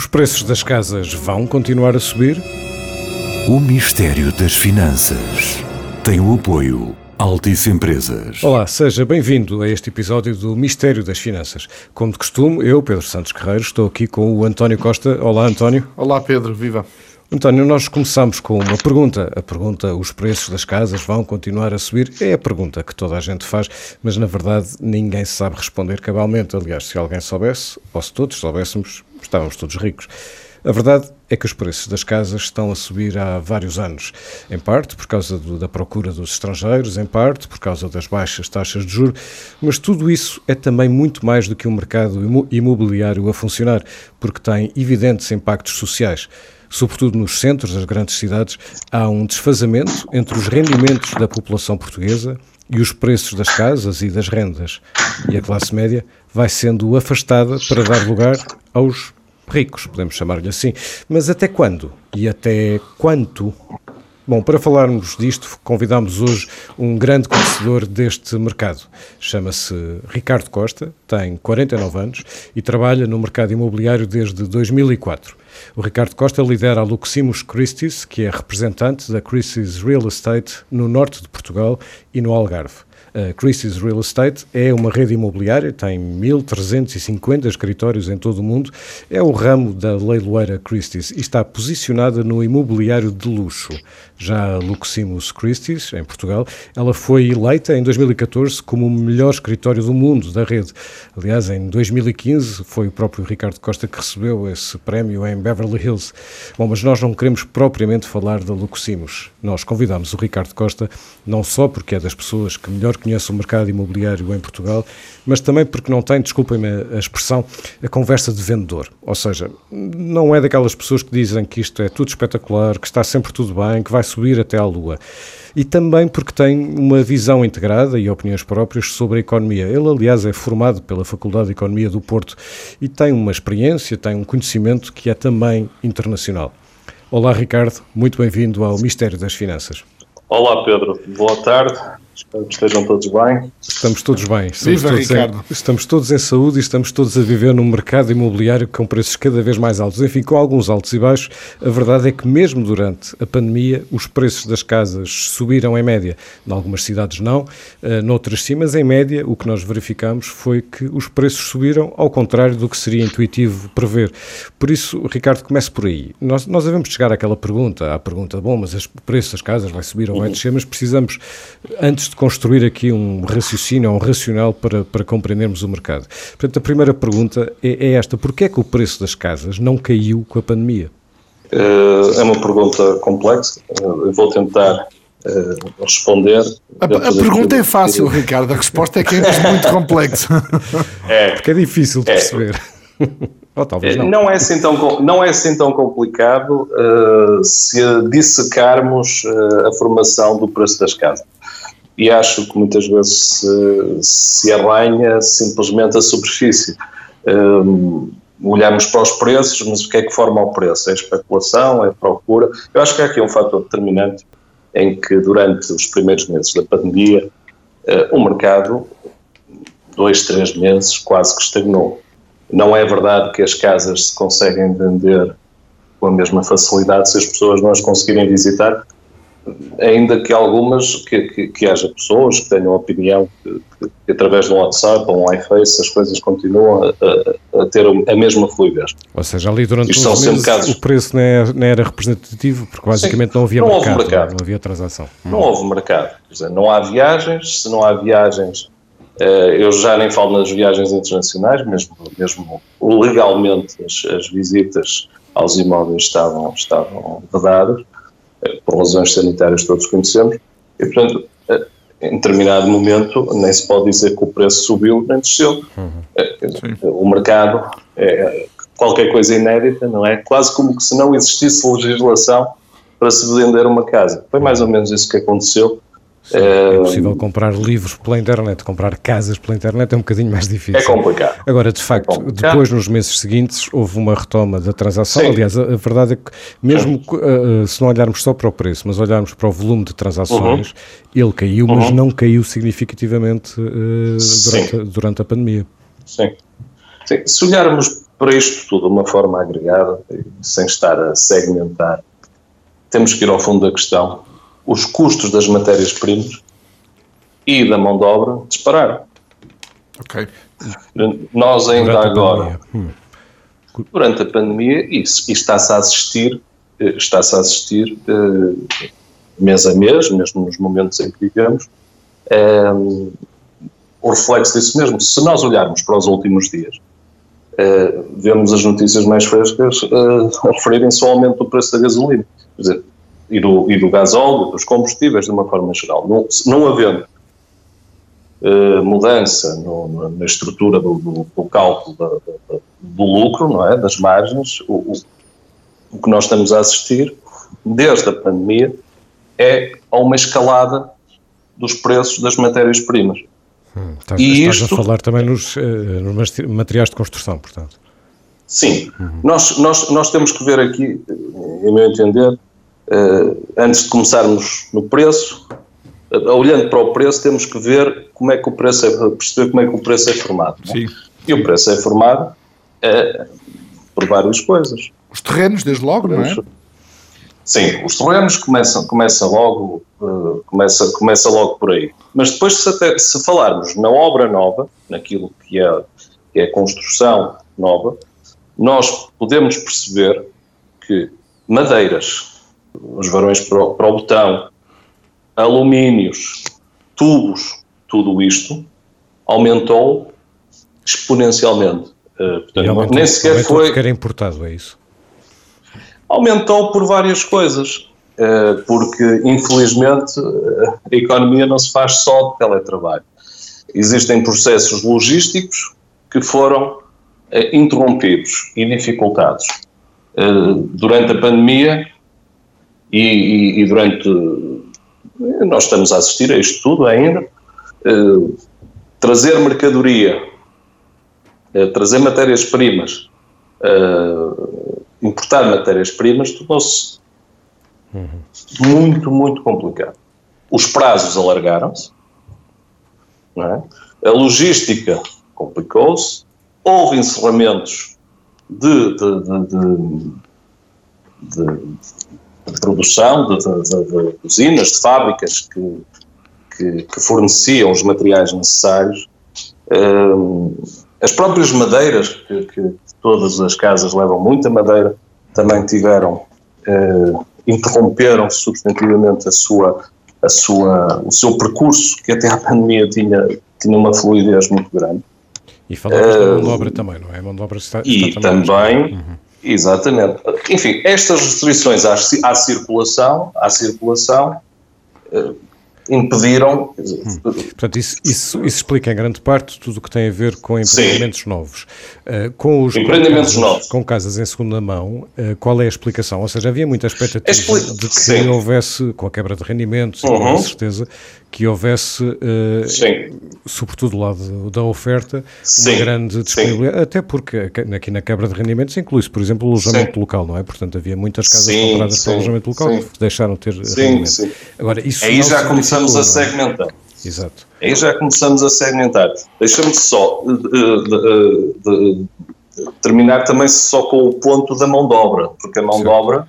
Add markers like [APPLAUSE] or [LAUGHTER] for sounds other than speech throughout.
Os preços das casas vão continuar a subir? O mistério das finanças tem o apoio Altice Empresas. Olá, seja bem-vindo a este episódio do Mistério das Finanças. Como de costume, eu, Pedro Santos Guerreiro, estou aqui com o António Costa. Olá, António. Olá, Pedro, viva. António, nós começamos com uma pergunta. A pergunta: os preços das casas vão continuar a subir? É a pergunta que toda a gente faz, mas na verdade ninguém sabe responder cabalmente. Aliás, se alguém soubesse, ou se todos soubéssemos, estávamos todos ricos. A verdade é que os preços das casas estão a subir há vários anos, em parte por causa do, da procura dos estrangeiros, em parte por causa das baixas taxas de juros, mas tudo isso é também muito mais do que um mercado imobiliário a funcionar, porque tem evidentes impactos sociais. Sobretudo nos centros das grandes cidades, há um desfazamento entre os rendimentos da população portuguesa e os preços das casas e das rendas. E a classe média vai sendo afastada para dar lugar aos ricos, podemos chamar-lhe assim. Mas até quando? E até quanto? Bom, para falarmos disto, convidamos hoje um grande conhecedor deste mercado. Chama-se Ricardo Costa, tem 49 anos e trabalha no mercado imobiliário desde 2004. O Ricardo Costa lidera a Luximus Christie's, que é representante da Christie's Real Estate no norte de Portugal e no Algarve. A Christie's Real Estate é uma rede imobiliária, tem 1.350 escritórios em todo o mundo, é o ramo da leiloeira Christie's e está posicionada no imobiliário de luxo. Já a Luximus Christie's, em Portugal, ela foi eleita em 2014 como o melhor escritório do mundo da rede. Aliás, em 2015 foi o próprio Ricardo Costa que recebeu esse prémio em Beverly Hills. Bom, mas nós não queremos propriamente falar da Luximus. Nós convidamos o Ricardo Costa não só porque é das pessoas que melhor conhece o mercado imobiliário em Portugal, mas também porque não tem, desculpem-me a expressão, a conversa de vendedor. Ou seja, não é daquelas pessoas que dizem que isto é tudo espetacular, que está sempre tudo bem, que vai subir até à lua. E também porque tem uma visão integrada e opiniões próprias sobre a economia. Ele, aliás, é formado pela Faculdade de Economia do Porto e tem uma experiência, tem um conhecimento que é também internacional. Olá, Ricardo, muito bem-vindo ao Mistério das Finanças. Olá, Pedro, boa tarde. Espero que estejam todos bem. Estamos todos bem. Estamos Viva, todos Ricardo. Em, estamos todos em saúde e estamos todos a viver num mercado imobiliário com preços cada vez mais altos. Enfim, com alguns altos e baixos, a verdade é que mesmo durante a pandemia, os preços das casas subiram em média. Em algumas cidades não, uh, noutras sim, mas em média o que nós verificamos foi que os preços subiram ao contrário do que seria intuitivo prever. Por isso, Ricardo, comece por aí. Nós, nós devemos chegar àquela pergunta, à pergunta, bom, mas o preço das casas vai subir ou vai descer, mas precisamos, antes de construir aqui um raciocínio, um racional para, para compreendermos o mercado. Portanto, a primeira pergunta é, é esta: porquê é que o preço das casas não caiu com a pandemia? É uma pergunta complexa. Eu vou tentar uh, responder. A, a pergunta é fácil, que... Ricardo. A resposta é que é muito complexa. É, [LAUGHS] Porque é difícil de perceber. [LAUGHS] Ou talvez não. Não é assim tão, não é assim tão complicado uh, se dissecarmos uh, a formação do preço das casas. E acho que muitas vezes se, se arranha simplesmente a superfície. Um, olhamos para os preços, mas o que é que forma o preço? É especulação, é procura? Eu acho que há aqui um fator determinante em que durante os primeiros meses da pandemia uh, o mercado, dois, três meses, quase que estagnou. Não é verdade que as casas se conseguem vender com a mesma facilidade se as pessoas não as conseguirem visitar, ainda que algumas, que, que, que haja pessoas que tenham opinião que, que, através de um WhatsApp ou um iFace as coisas continuam a, a, a, ter a mesma fluidez. Ou seja, ali durante Isto os meses casos... o preço não era, não era, representativo porque basicamente Sim, não havia não mercado, mercado, não havia transação. Não hum. houve mercado. Dizer, não há viagens, se não há viagens eh, eu já nem falo nas viagens internacionais, mesmo, mesmo legalmente as, as visitas aos imóveis estavam, estavam vedadas, por razões sanitárias todos conhecemos, e portanto, eh, em determinado momento, nem se pode dizer que o preço subiu nem desceu. Uhum. O mercado é qualquer coisa inédita, não é? Quase como se não existisse legislação para se vender uma casa. Foi mais ou menos isso que aconteceu é possível comprar livros pela internet, comprar casas pela internet é um bocadinho mais difícil. É complicado. Agora, de facto, é depois nos meses seguintes houve uma retoma da transação. Sim. Aliás, a, a, verdade é que, mesmo uh, se não olharmos só para o preço, mas olharmos para o volume de transações, uhum. ele caiu, uhum. mas não caiu significativamente uh, durante, durante, a pandemia. Sim. Sim. Se olharmos para isto tudo, de uma forma agregada, sem estar a segmentar, temos que ir ao fundo da questão. Os custos das matérias-primas e da mão de obra dispararam. Ok. Nós ainda durante agora, a hum. durante a pandemia, isso está-se a assistir, eh, está-se a assistir uh, mês a mês, mesmo nos momentos em que vivemos, um, o reflexo disso mesmo. Se nós olharmos para os últimos dias, uh, vemos as notícias mais frescas uh, [LAUGHS] referirem-se ao aumento do preço da gasolina quer dizer, e, do, e do gasóleo, dos combustíveis de uma forma geral. Não, não havendo uh, mudança no, na estrutura do, do, do cálculo da, da, do lucro, não é? das margens, o, o, o que nós estamos a assistir desde a pandemia é a uma escalada dos preços das matérias-primas. Hum, estás, e estás isto, a falar também nos, uh, nos, materiais de construção, portanto. Sim, uhum. nós, nós, nós temos que ver aqui, em meu entender, antes de começarmos no preço, uh, olhando para o preço, temos que ver como é que o preço é, perceber como é que o preço é formado. É? Sim. E o preço é formado por várias coisas. Os terrenos, desde logo, não é? Sim, os terrenos começam, começa logo, uh, começa, começa logo por aí. Mas depois, se, até, se falarmos na obra nova, naquilo que é, que é a construção nova, nós podemos perceber que madeiras, os varões para o, para o botão, alumínios, tubos, tudo isto aumentou exponencialmente. Uh, portanto, nem sequer foi. Porque era importado, é isso? Aumentou por várias coisas, eh, porque infelizmente a economia não se faz só de teletrabalho. Existem processos logísticos que foram eh, interrompidos e dificultados eh, durante a pandemia e, e, durante. Nós estamos a assistir a isto tudo ainda. Trazer mercadoria, trazer matérias-primas importar matérias-primas tornou-se uhum. muito, muito complicado. Os prazos alargaram-se, é? a logística complicou-se, houve encerramentos de, de, de, de produção, de, usinas, de fábricas que, que, que, forneciam os materiais necessários. Um, as próprias madeiras que, que, todas as casas levam muita madeira, também tiveram, eh, interromperam substantivamente a sua, a sua, o seu percurso, que até a pandemia tinha, tinha uma fluidez muito grande. E falamos uh, da mão de obra também, não é? A mão de obra está, e está também, também uhum. Exatamente. Enfim, estas restrições à, à circulação, à circulação uh, impediram. Hum. Portanto, isso, isso, isso, explica em grande parte tudo o que tem a ver com empreendimentos Sim. novos. Uh, com os empreendimentos com casas, novos. Com casas em segunda mão, uh, qual é a explicação? Ou seja, havia muita expectativa Expli de que Sim. houvesse, com a quebra de rendimentos, uhum. com certeza, que houvesse, uh, sobretudo do lado da oferta, Sim. uma grande disponibilidade, Sim. até porque aqui na quebra de rendimentos inclui-se, por exemplo, o alojamento Sim. local, não é? Portanto, havia muitas casas compradas para alojamento local que deixaram de ter rendimento. Agora, isso Aí já começamos a segmentar. Exato. Aí já começamos a segmentar. Deixa-me só de, de, de, terminar também só com o ponto da mão de obra, porque a mão de obra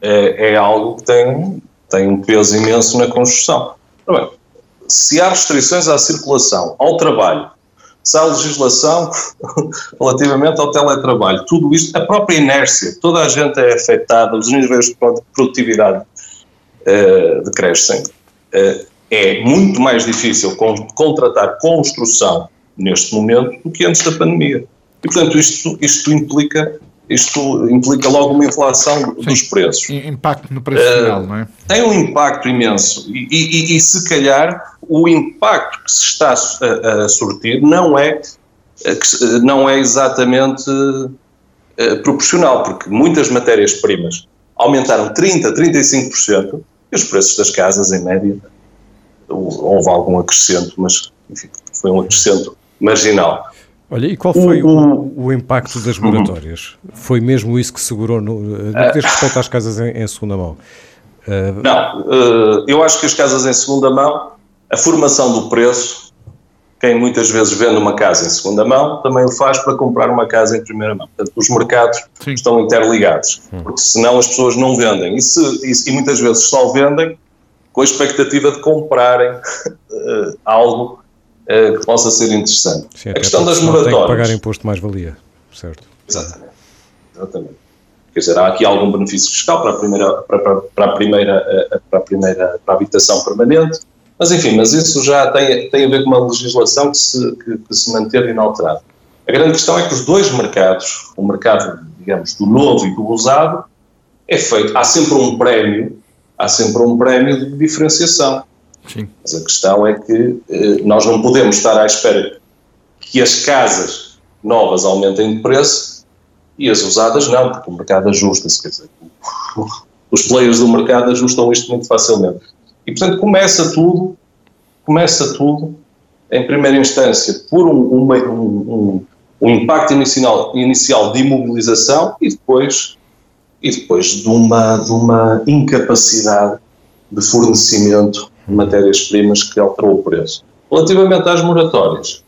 é, é algo que tem, tem um peso imenso na construção. Bem, se há restrições à circulação, ao trabalho, se há legislação [LAUGHS] relativamente ao teletrabalho, tudo isto, a própria inércia, toda a gente é afetada, os níveis de produtividade uh, decrescem. Uh, é muito mais difícil contratar construção neste momento do que antes da pandemia. E, portanto, isto, isto implica isto implica logo uma inflação Sim, dos preços. Impacto no preço final, uh, não é? Tem um impacto imenso e, e, e, se calhar o impacto que se está a, a sortir não é, não é exatamente uh, proporcional, porque muitas matérias-primas aumentaram 30%, 35% e os preços das casas, em média, houve algum acrescento, mas enfim, foi um acrescento marginal. Olha, e qual foi o, o, o impacto das uhum. moratórias? Foi mesmo isso que segurou no, no que diz respeito às casas em, em segunda mão? Uh, Não, uh, eu acho que as casas em segunda mão, a formação do preço quem muitas vezes vende uma casa em segunda mão também o faz para comprar uma casa em primeira mão. Portanto, os mercados Sim. estão interligados, porque senão as pessoas não vendem. E, se, e, e muitas vezes só vendem com a expectativa de comprarem uh, algo uh, que possa ser interessante. Sim, a questão das moratórias. Tem que pagar imposto mais-valia, certo? Exatamente. Exatamente. Quer dizer, há aqui algum benefício fiscal para a primeira, para, para, para a primeira, eh, para a primeira, para a habitação permanente, mas enfim, mas isso já tem, tem a ver com uma legislação que se, que, que se manteve inalterada. A grande questão é que os dois mercados, o mercado, digamos, do novo e do usado, é feito, há sempre um prémio, há sempre um prémio de diferenciação. Sim. Mas a questão é que eh, nós não podemos estar à espera que as casas novas aumentem de preço e as usadas não, porque o mercado ajusta-se, quer dizer, [LAUGHS] os players do mercado ajustam isto muito facilmente. E, portanto, começa tudo, começa tudo, em primeira instância, por um, um, um, um impacto inicial, inicial de imobilização e depois, e depois de, uma, de uma incapacidade de fornecimento de matérias-primas que alterou o preço. Relativamente às moratórias,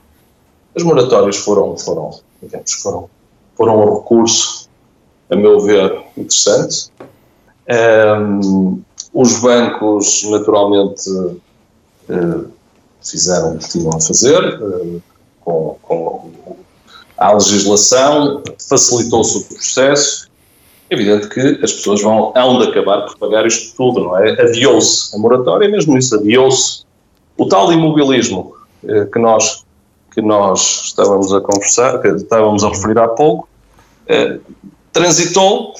as moratórias foram, foram, digamos, foram, foram um recurso, a meu ver, interessante. Um, os bancos, naturalmente, eh, fizeram o que tinham a fazer, eh, com, com a legislação, facilitou-se o processo. É evidente que as pessoas vão, hão de acabar por pagar isto tudo, não é? Adiou-se a moratória, mesmo isso, adiou-se. O tal imobilismo eh, que nós, que nós estávamos a conversar, que estávamos a referir há pouco, transitou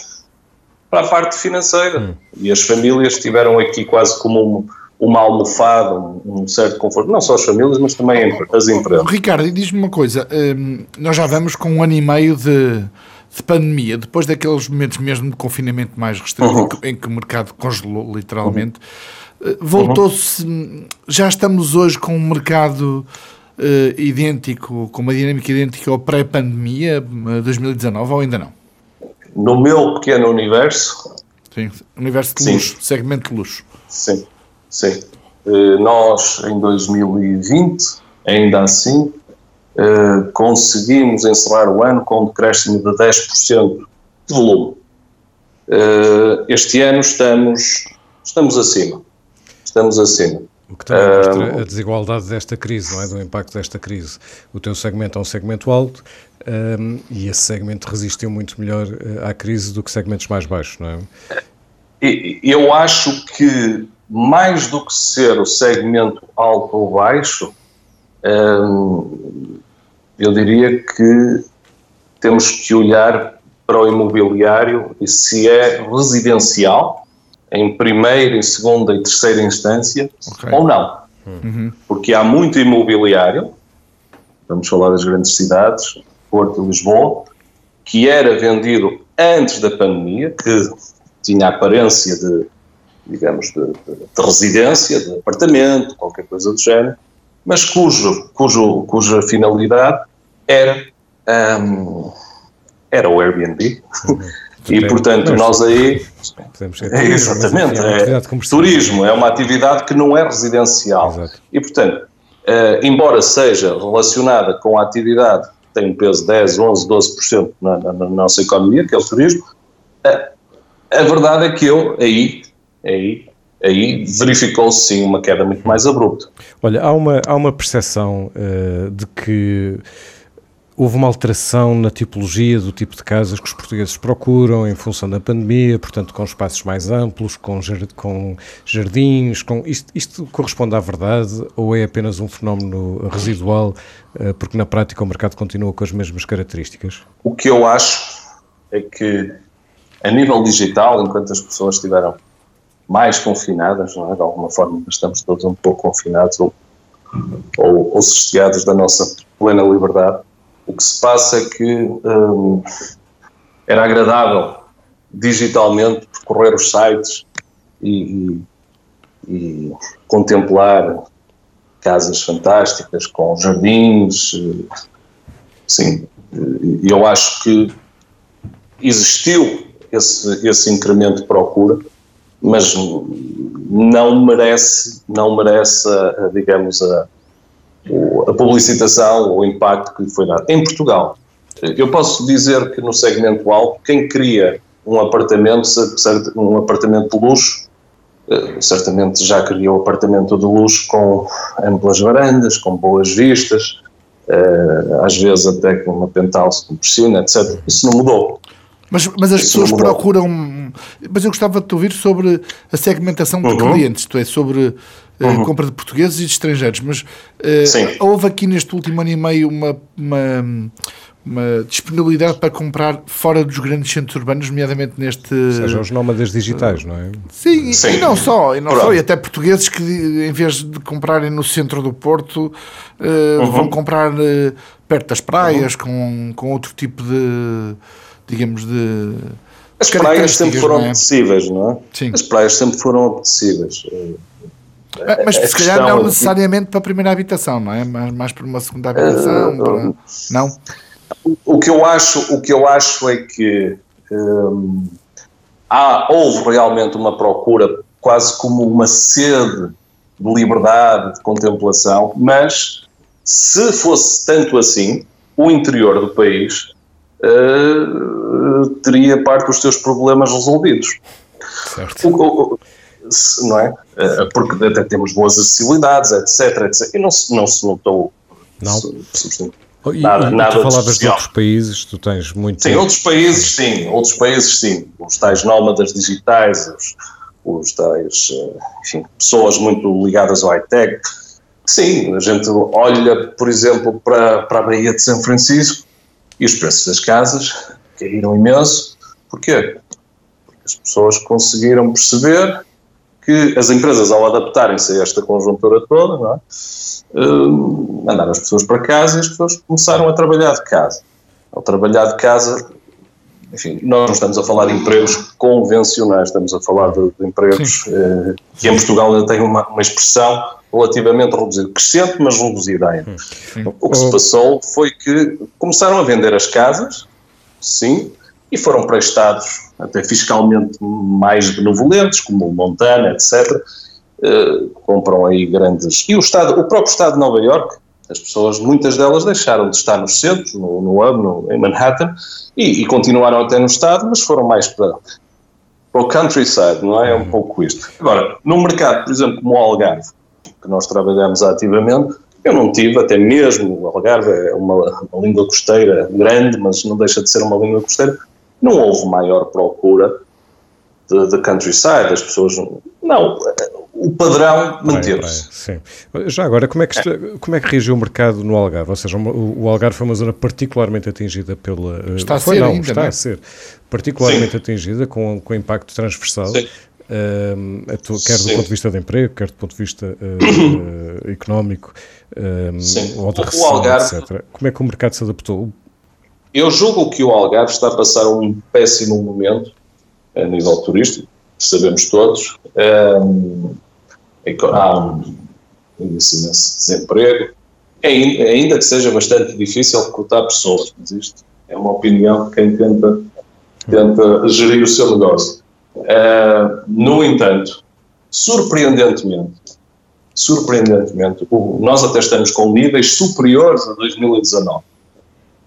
para a parte financeira. Hum. E as famílias tiveram aqui quase como um, uma almofada, um, um, certo conforto. Não só as famílias, mas também as empresas. Ricardo, diz-me uma coisa: hum, nós já vamos com um ano e meio de, de pandemia, depois daqueles momentos mesmo de confinamento mais restrito, uhum. em, que, o mercado congelou literalmente. Uhum. Eh, voltou-se. Já estamos hoje com um mercado. Uh, idêntico, com uma dinâmica idêntica ao pré-pandemia 2019 ou ainda não? no meu pequeno universo. Sim, universo de luxo, segmento de luxo. Sim, sim. Uh, nós, em 2020, ainda assim, uh, conseguimos encerrar o ano com um decréscimo de 10% de volume. Uh, este ano estamos, estamos acima. Estamos acima. O que também mostra a desigualdade desta crise, não é? Do impacto desta crise. O teu segmento é um segmento alto um, e esse segmento resistiu muito melhor à crise do que segmentos mais baixos, não é? Eu acho que mais do que ser o segmento alto ou baixo, um, eu diria que temos que olhar para o imobiliário e se é residencial, em primeira, em segunda e terceira instância okay. ou não. Uhum. Porque há muito imobiliário, vamos falar das grandes cidades, Porto e Lisboa, que era vendido antes da pandemia, que tinha aparência de, digamos, de, de, de residência, de apartamento, qualquer coisa do género, mas cujo, cujo, cuja finalidade era, um, era o Airbnb. Uhum. [LAUGHS] E, portanto, nós aí. [LAUGHS] É, exatamente. É, é turismo é uma atividade que não é residencial. Exato. E, portanto, eh, embora seja relacionada com a atividade que tem um peso de 10, 11, 12% na, na, na nossa economia, que é o turismo, a, a verdade é que eu, aí, aí aí verificou-se sim uma queda muito mais abrupta. Olha, há uma, há uma percepção uh, de que houve uma alteração na tipologia do tipo de casas que os portugueses procuram em função da pandemia, portanto com espaços mais amplos, com, com jardins, com isto, isto, corresponde à verdade ou é apenas um fenómeno residual eh, porque na prática o mercado continua com as mesmas características? O que eu acho é que a nível digital, enquanto as pessoas estiveram mais confinadas, não é? de alguma forma estamos todos um pouco confinados ou, ou, ou sossegados da nossa plena liberdade, o que se passa é que hum, era agradável digitalmente percorrer os sites e, e, e contemplar casas fantásticas com jardins. Sim, eu acho que existiu esse, esse incremento de procura, mas não merece, não merece, digamos, a, a publicitação, o impacto que lhe foi dado. Em Portugal, eu posso dizer que no segmento alto, quem cria um apartamento, um apartamento de luxo, eh, certamente já criou um apartamento de luxo com amplas varandas, com boas vistas, eh, às vezes até com uma penthouse com piscina, etc. Isso não mudou. Mas, mas as Isso pessoas procuram. Mas eu gostava de te ouvir sobre a segmentação de uhum. clientes, isto é, sobre uh, uhum. compra de portugueses e de estrangeiros. Mas uh, houve aqui neste último ano e meio uma, uma, uma disponibilidade para comprar fora dos grandes centros urbanos, nomeadamente neste. Ou seja, os nómadas digitais, não é? Sim, Sim. e não só, e não só, e até portugueses que em vez de comprarem no centro do Porto uh, uhum. vão comprar uh, perto das praias uhum. com, com outro tipo de digamos de as praias sempre foram não é? acessíveis, não é? Sim. As praias sempre foram acessíveis. Mas se calhar não necessariamente para a primeira habitação, não é? Mas mais para uma segunda habitação, uh, para... não? O que eu acho, o que eu acho é que hum, há, houve realmente uma procura quase como uma sede de liberdade, de contemplação, mas se fosse tanto assim, o interior do país uh, teria parte dos seus problemas resolvidos. Certo. O, o, não é? Uh, porque até temos boas acessibilidades, etc, etc. E não se, não se notou. Não. Se, e, nada, e, nada tu falavas de, outros países, tu tens muito. Sim, outros países, sim, outros países, sim. Os tais nómadas digitais, os, os tais, eh, enfim, pessoas muito ligadas ao high-tech. Sim, a gente olha, por exemplo, para, para a Baía de São Francisco e os preços das casas caíram imenso. Porquê? Porque as pessoas conseguiram perceber que as empresas, ao adaptarem-se a esta conjuntura toda, é? uh, mandaram as pessoas para casa e as pessoas começaram a trabalhar de casa. Ao trabalhar de casa, enfim, nós não estamos a falar de empregos convencionais, estamos a falar de, de empregos uh, que em Portugal ainda tem uma, uma expressão relativamente reduzida, crescente, mas reduzida ainda. O que se passou foi que começaram a vender as casas, sim, e foram para estados até fiscalmente mais benevolentes, como Montana, etc., uh, compram aí grandes. E o, estado, o próprio Estado de Nova York, as pessoas, muitas delas deixaram de estar nos centros, no, no hub, no, em Manhattan, e, e, continuaram até no Estado, mas foram mais para, para o countryside, não é? É um pouco isto. Agora, num mercado, por exemplo, como o Algarve, que nós trabalhamos ativamente, eu não tive, até mesmo o Algarve é uma, uma língua costeira grande, mas não deixa de ser uma língua costeira, não houve maior procura de, de countryside, as pessoas. Não, o padrão manteve-se. Sim. Já agora, como é, que, como é que reagiu o mercado no Algarve? Ou seja, o, Algarve foi uma zona particularmente atingida pela. Eh, está a foi, ser não, ainda, está não é? a ser particularmente sim. atingida com, com impacto transversal. Sim. Uh, quer do Sim. ponto de vista de emprego, quer do ponto de vista uh, [COUGHS] económico, uh, ou de recessão, Algarve, etc. Como é que o mercado se adaptou? Eu julgo que o Algarve está a passar um péssimo momento a nível turístico, sabemos todos. Um, há um índice de desemprego, ainda que seja bastante difícil recrutar pessoas, mas isto é uma opinião de quem tenta, tenta gerir o seu negócio. Uh, no entanto, surpreendentemente, surpreendentemente, nós até estamos com níveis superiores a 2019.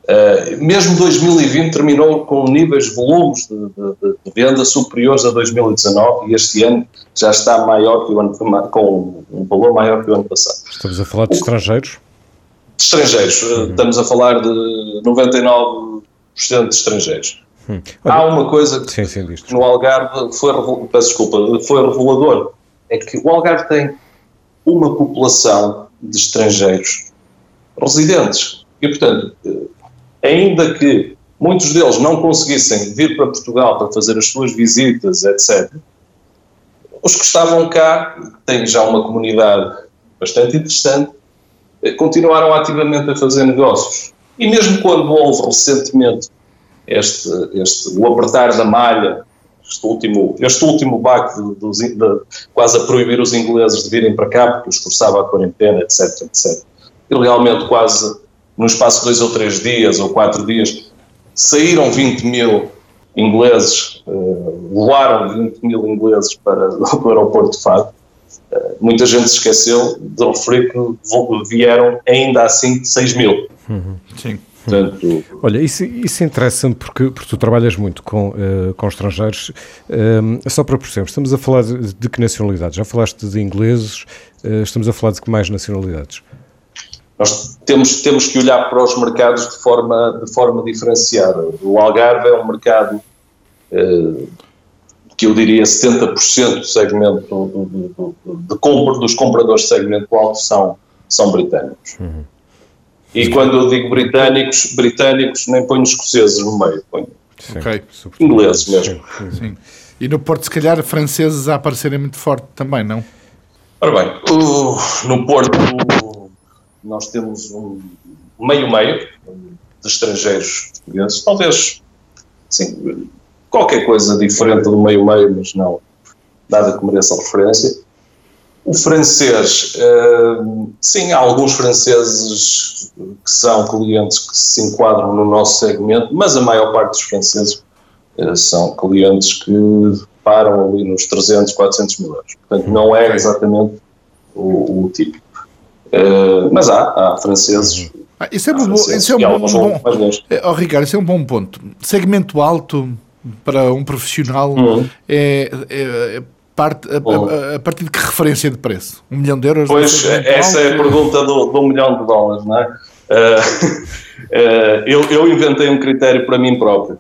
Uh, mesmo 2020 terminou com níveis de volumes de, de, de, venda superiores a 2019 e este ano já está maior que o ano com um valor maior que o ano passado. Estamos a falar de o, estrangeiros? De estrangeiros, eh, uhum. estamos a falar de 99% de estrangeiros. Hum. Há uma coisa que sim, sim, no Algarve foi, peço desculpa, foi revelador, é que o Algarve tem uma população de estrangeiros residentes e, portanto, eh, ainda que muitos deles não conseguissem vir para Portugal para fazer as suas visitas, etc., os que estavam cá, têm já uma comunidade bastante interessante, eh, continuaram ativamente a fazer negócios. E mesmo quando houve recentemente este, este, o apertar da malha, este último, este último baque de, de, quase a proibir os ingleses de virem para cá, porque os forçava a quarentena, etc, etc. E realmente quase no espaço de dois ou três dias ou quatro dias, saíram 20 mil ingleses, uh, voaram 20 mil ingleses para, para [LAUGHS] o aeroporto de Fado, muita gente se esqueceu de referir que vieram ainda assim 6 mil. Uhum. Sim. Portanto, Olha, isso, isso interessa-me porque, porque tu trabalhas muito com, uh, com estrangeiros. Uh, só para perceber, estamos a falar de, de, que nacionalidades? Já falaste de ingleses, uh, estamos a falar de que mais nacionalidades? Nós temos, temos que olhar para os mercados de forma, de forma diferenciada. O Algarve é um mercado que eu diria 70% do segmento do, do, do, de compra, dos compradores de segmento alto são, são britânicos. Uhum. E quando eu digo britânicos, britânicos nem ponho escoceses no meio, ponho okay. ingleses mesmo. Sim, sim. E no Porto, se calhar, franceses a aparecerem muito forte também, não? Ora bem, no Porto nós temos um meio-meio de estrangeiros portugueses, talvez sim, qualquer coisa diferente do meio-meio, mas não nada que mereça referência. O francês, uh, sim, há alguns franceses que são clientes que se enquadram no nosso segmento, mas a maior parte dos franceses uh, são clientes que param ali nos 300, 400 mil euros. Portanto, não é exatamente o, o típico. Uh, mas há, há franceses. Ah, isso é, bom, isso é um bom, bom, oh, Ricardo, isso é um bom ponto. Segmento alto para um profissional uhum. é, é, parte, a, a, a, partir de que referência de preço? Um milhão de euros? Pois, essa é a pergunta do, do um milhão de dólares, não é? Uh, uh, [LAUGHS] eu, eu inventei um critério para mim próprio.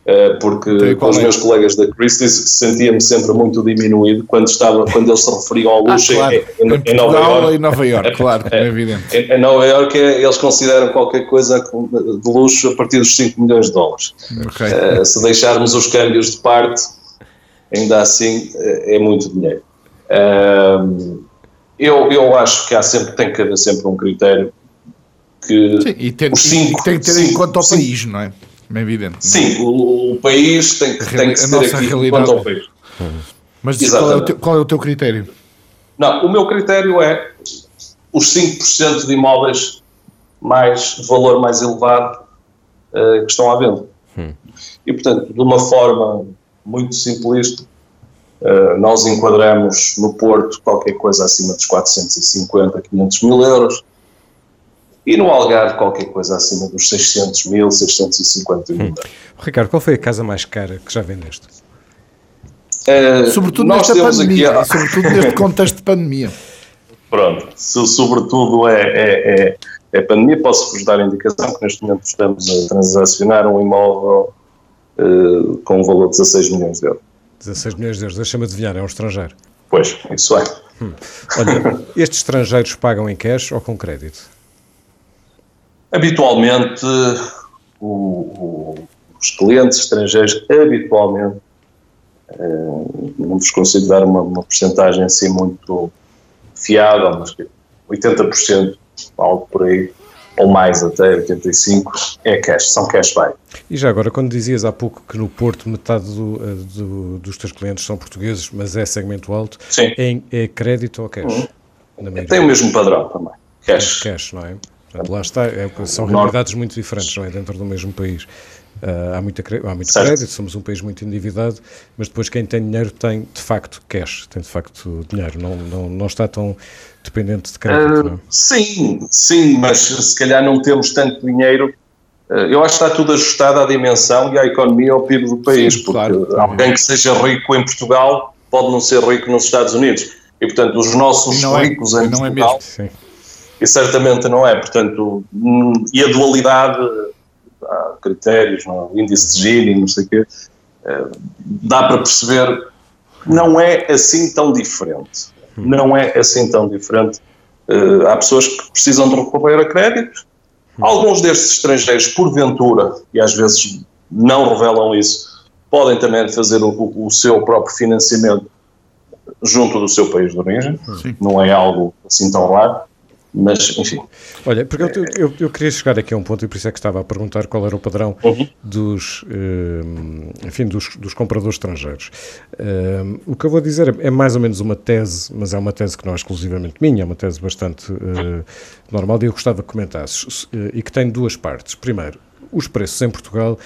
Uh, porque com os é? meus colegas da Christie's sentia-me sempre muito diminuído quando, estava, quando eles se referiam ao luxo ah, claro. em, em, em, em Nova York. Em Nova York, claro, [LAUGHS] é, evidente. Em, Nova York eles consideram qualquer coisa de luxo a partir dos 5 milhões de dólares. Okay. se deixarmos os câmbios de parte, ainda assim é muito dinheiro. eu, eu acho que há sempre, tem que haver sempre um critério que Sim, e, os cinco, e tem que ter cinco, em conta o país, não é? É evidente. Sim, o, o, país tem, que, tem que ser aqui realidade. quanto ao país. Mas qual é, o teu, qual é o teu critério? Não, o meu critério é os 5% de imóveis mais de valor mais elevado uh, que estão à venda. Hum. E, portanto, de uma forma muito simplista, uh, nós enquadramos no Porto qualquer coisa acima dos 450, 500 mil euros e no Algarve qualquer coisa acima dos 600 mil, 650 mil. Hum. Ricardo, qual foi a casa mais cara que já vendeste? Uh, sobretudo nesta pandemia, aqui, sobretudo neste [LAUGHS] contexto de pandemia. Pronto, se, sobretudo é, é, é, é pandemia, posso-vos dar a indicação que neste momento estamos a transacionar um imóvel uh, com um valor de 16 milhões de euros. 16 milhões de euros, deixa-me adivinhar, é um estrangeiro. Pois, isso é. Hum. Olha, [LAUGHS] estes estrangeiros pagam em cash ou com crédito? Habitualmente, o, o, os clientes estrangeiros, habitualmente, eh, não vos consigo dar uma, uma porcentagem assim muito fiável, mas 80%, algo por aí, ou mais até 85%, é cash, são cash buy. E já agora, quando dizias há pouco que no Porto metade do, eh, do, dos teus clientes são portugueses, mas é segmento alto. É, é crédito ou cash? Uhum. Tem o mesmo padrão também, cash. Cash, não é? Portanto, lá está, é, são realidades muito diferentes, não é? Dentro do mesmo país. Uh, há, muita, há muito certo. crédito, somos um país muito endividado, mas depois quem tem dinheiro tem de facto cash, tem de facto dinheiro, não, não, não está tão dependente de crédito. Uh, sim, sim, mas se calhar não temos tanto dinheiro. Uh, eu acho que está tudo ajustado à dimensão e à economia e ao PIB do país, sim, porque claro, alguém que seja rico em Portugal pode não ser rico nos Estados Unidos. E portanto, os nossos é, ricos é, em Portugal. É mesmo, e certamente não é. Portanto, hum, e a dualidade, há critérios, não, é? índice de Gini, não sei o quê, eh, dá para perceber que não é assim tão diferente. Não é assim tão diferente. Eh, há pessoas que precisam de recorrer a créditos. Alguns destes estrangeiros, porventura, e às vezes não revelam isso, podem também fazer o, o seu próprio financiamento junto do seu país de origem. Sim. Não é algo assim tão raro. Mas, enfim. Olha, porque eu, eu, eu, queria chegar aqui a um ponto, e por isso é que estava a perguntar qual era o padrão uhum. dos, uh, enfim, dos, dos, compradores estrangeiros. Uh, o que eu vou dizer é, é, mais ou menos uma tese, mas é uma tese que não é exclusivamente minha, é uma tese bastante uh, normal, e eu gostava que comentasses, e que tem duas partes. Primeiro, os preços em Portugal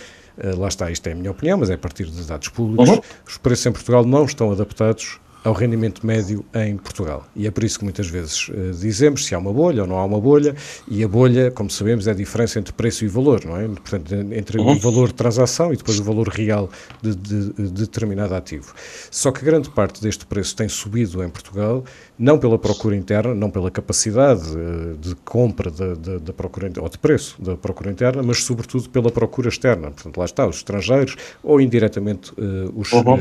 lá está, isto é a minha opinião, mas é a partir de dados públicos. Uhum. Os preços em Portugal não estão adaptados ao rendimento médio em Portugal. E é por isso que muitas vezes uh, dizemos se há uma bolha ou não há uma bolha, e a bolha, como sabemos, é a diferença entre preço e valor, não é? Portanto, entre uhum. o valor de transação e depois o valor real de, de, de determinado ativo. Só que grande parte deste preço tem subido em Portugal, não pela procura interna, não pela capacidade uh, de compra da, da procura ou de preço da procura interna, mas sobretudo pela procura externa. Portanto, lá está, os estrangeiros ou indiretamente uh, os, uhum.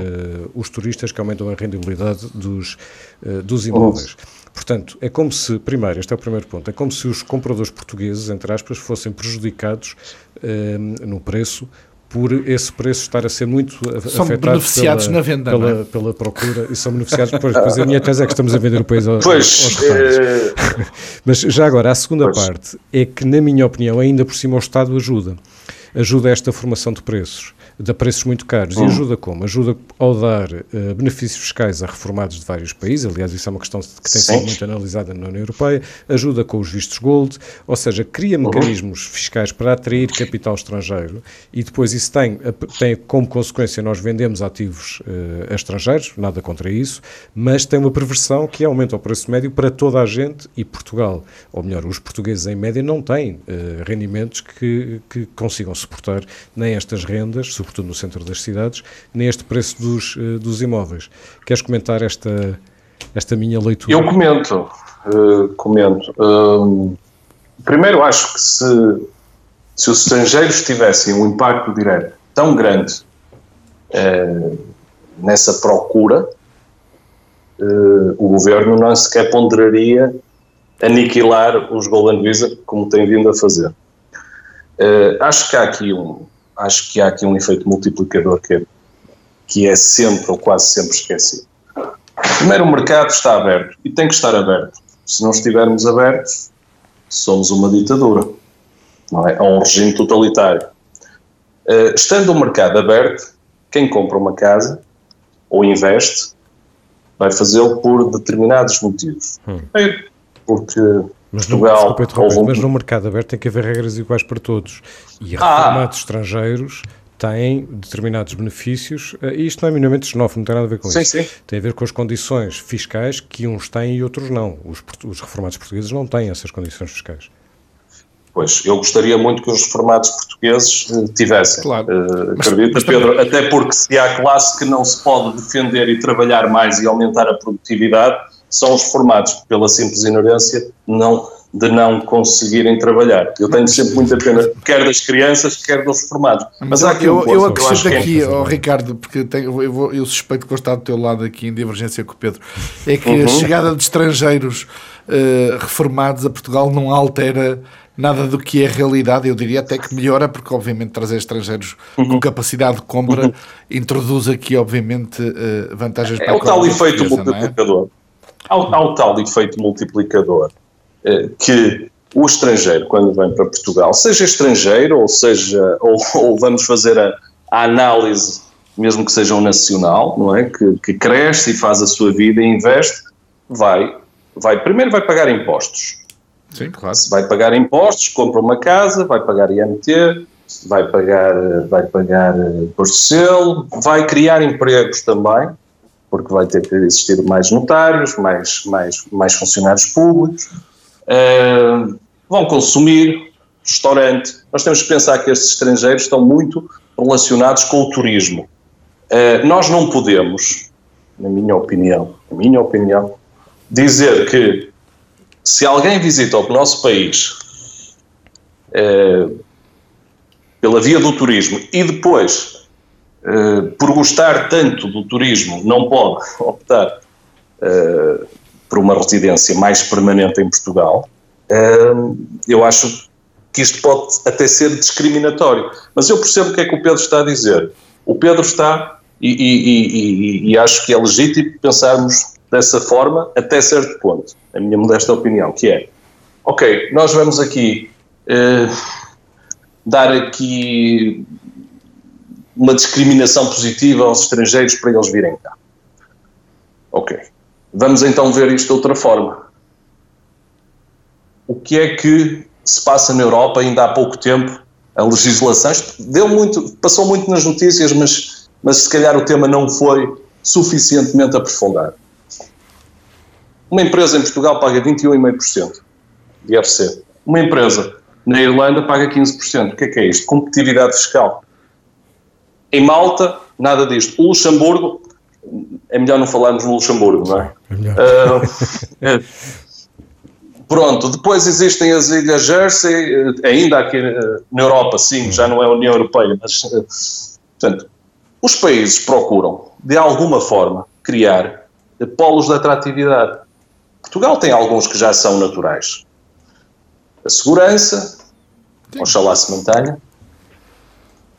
os turistas que aumentam a rendibilidade dos, dos imóveis. Portanto, é como se, primeiro, este é o primeiro ponto, é como se os compradores portugueses, entre aspas, fossem prejudicados eh, no preço por esse preço estar a ser muito são afetado beneficiados pela, na venda, pela, é? pela procura e são beneficiados depois, depois a minha tese é que estamos a vender o país aos, pois, aos é... [LAUGHS] Mas já agora, a segunda pois. parte é que, na minha opinião, ainda por cima o Estado ajuda. Ajuda esta formação de preços de preços muito caros. E ajuda como? Ajuda ao dar uh, benefícios fiscais a reformados de vários países, aliás, isso é uma questão que tem sido muito analisada na União Europeia, ajuda com os vistos gold, ou seja, cria uhum. mecanismos fiscais para atrair capital estrangeiro e depois isso tem, tem como consequência nós vendemos ativos uh, a estrangeiros, nada contra isso, mas tem uma perversão que aumenta o preço médio para toda a gente e Portugal, ou melhor, os portugueses em média não têm uh, rendimentos que, que consigam suportar nem estas rendas, sobretudo no centro das cidades, neste preço dos, uh, dos imóveis. Queres comentar esta, esta minha leitura? Eu comento, uh, comento. Uh, primeiro, acho que se, se os estrangeiros tivessem um impacto direto tão grande eh, nessa procura, o governo não sequer ponderaria aniquilar os Golden Visa como tem vindo a fazer. acho que há aqui um, acho que há aqui um efeito multiplicador que é, que é sempre ou quase sempre esquecido. Primeiro, o mercado está aberto e tem que estar aberto. Se não estivermos abertos, somos uma ditadura, não é? Ou um regime totalitário. Uh, estando o mercado aberto, quem compra uma casa ou investe vai fazê-lo por determinados motivos. Hum. Porque mas no, desculpa, mas no mercado aberto tem que haver regras iguais para todos. E ah. reformados ah. estrangeiros têm determinados benefícios, eh, e isto não é minimamente xenófobo, não tem nada a ver com sim, isso. Sim. Tem a ver com as condições fiscais que uns têm e outros não. Os, os reformados portugueses não têm essas condições fiscais. Pois, eu gostaria muito que os reformados portugueses eh, tivessem. Claro. Uh, acredita, mas, Pedro, também... até porque se há classe que não se pode defender e trabalhar mais e aumentar a produtividade, são os formados pela simples ignorância não, de não conseguirem trabalhar. Eu tenho sempre muita pena, quer das crianças, quer dos formados. Mas, há aqui eu, um eu acrescento é aqui, oh, Ricardo, porque tenho, eu, vou, eu, suspeito que vou estar do teu lado aqui em divergência com o Pedro, é que uhum. a chegada de estrangeiros uh, reformados a Portugal não altera nada do que é realidade, eu diria até que melhora, porque obviamente trazer estrangeiros uhum. com capacidade de compra uhum. introduz aqui obviamente uh, vantagens é, para é o tal efeito multiplicador. É? Há, há o tal efeito multiplicador eh, que o estrangeiro, quando vem para Portugal, seja estrangeiro ou seja, ou, ou vamos fazer a, a, análise, mesmo que seja um nacional, não é? Que, que cresce e faz a sua vida e investe, vai, vai, primeiro vai pagar impostos. Sim, claro. Se vai pagar impostos, compra uma casa, vai pagar IMT, vai pagar, vai pagar eh, por selo, vai criar empregos também, porque vai ter que existir mais notários, mais, mais, mais funcionários públicos, uh, vão consumir, restaurante. Nós temos que pensar que estes estrangeiros estão muito relacionados com o turismo. Uh, nós não podemos, na minha opinião, na minha opinião, dizer que se alguém visita o nosso país uh, pela via do turismo e depois eh, por gostar tanto do turismo, não pode [LAUGHS] optar uh, por uma residência mais permanente em Portugal, uh, eu acho que isto pode até ser discriminatório. Mas eu percebo o que é que o Pedro está a dizer. O Pedro está, e, e, e, e acho que é legítimo pensarmos dessa forma até certo ponto, a minha modesta opinião, que é, ok, nós vamos aqui dar aqui uma discriminação positiva aos estrangeiros para eles virem cá. Ok. Vamos então ver isto de outra forma. O que é que se passa na Europa ainda há pouco tempo? A legislação deu muito, passou muito nas notícias, mas, mas se calhar o tema não foi suficientemente aprofundado. Uma empresa em Portugal paga 21,5% de IRC. Uma empresa na Irlanda paga 15%. O que é que é isto? Competitividade fiscal. Em Malta, nada disto. O Luxemburgo, é melhor não falarmos no Luxemburgo, não é? é melhor. Uh, Pronto, depois existem as Ilhas Jersey, eh, ainda aqui eh, na Europa, sim, já não é a União Europeia, mas, eh, portanto, os países procuram, de alguma forma, criar polos de atratividade. Portugal tem alguns que já são naturais. A segurança, sim. oxalá se mantenha,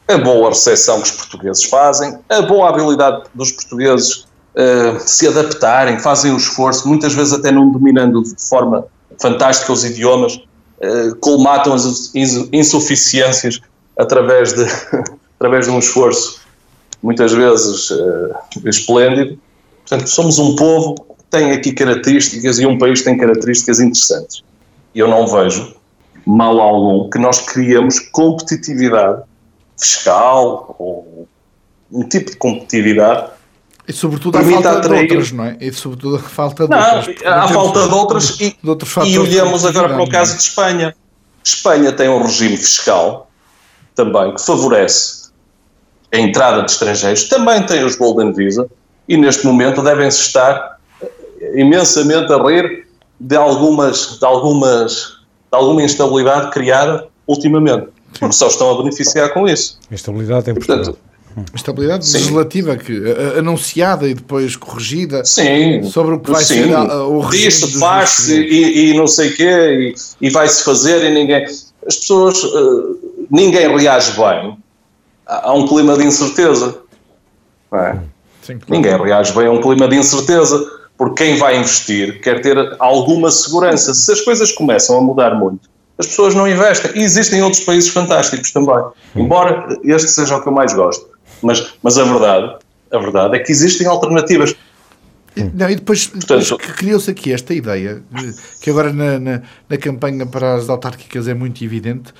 a boa recepção que os portugueses fazem, a boa habilidade dos portugueses uh, se adaptarem, fazem o esforço, muitas vezes até não dominando de forma fantástica os idiomas, uh, colmatam as insuficiências através de, [LAUGHS] através de um esforço muitas vezes uh, esplêndido. Portanto, somos um povo que tem aqui características e um país que tem características interessantes. E eu não vejo mal algum que nós criemos competitividade fiscal ou um tipo de competitividade e sobretudo a falta atrair... de outras, não é? E sobretudo a falta de não, outras. Há falta de outras e, de outros e olhamos agora para o caso é? de Espanha. Espanha tem um regime fiscal também que favorece a entrada de estrangeiros, também tem os Golden Visa e neste momento devem-se estar imensamente a rir de algumas, de algumas, de alguma instabilidade criada ultimamente, porque só estão a beneficiar com isso. Instabilidade em Portugal. Portanto, Estabilidade sim. legislativa que, anunciada e depois corrigida sim, sobre o que vai sim. ser a, o regime. Isto faz e, e, não sei o quê, e, e vai-se fazer e ninguém. As pessoas. Uh, ninguém reage bem a, a, um clima de incerteza. É? Sim, claro. Ninguém reage bem a um clima de incerteza, porque quem vai investir quer ter alguma segurança. Se as coisas começam a mudar muito, as pessoas não investem. E existem outros países fantásticos também. Embora este seja o que eu mais gosto. Mas, mas a verdade, a verdade é que existem alternativas. Não, e depois, depois criou-se aqui esta ideia, que agora na, na, na, campanha para as autárquicas é muito evidente,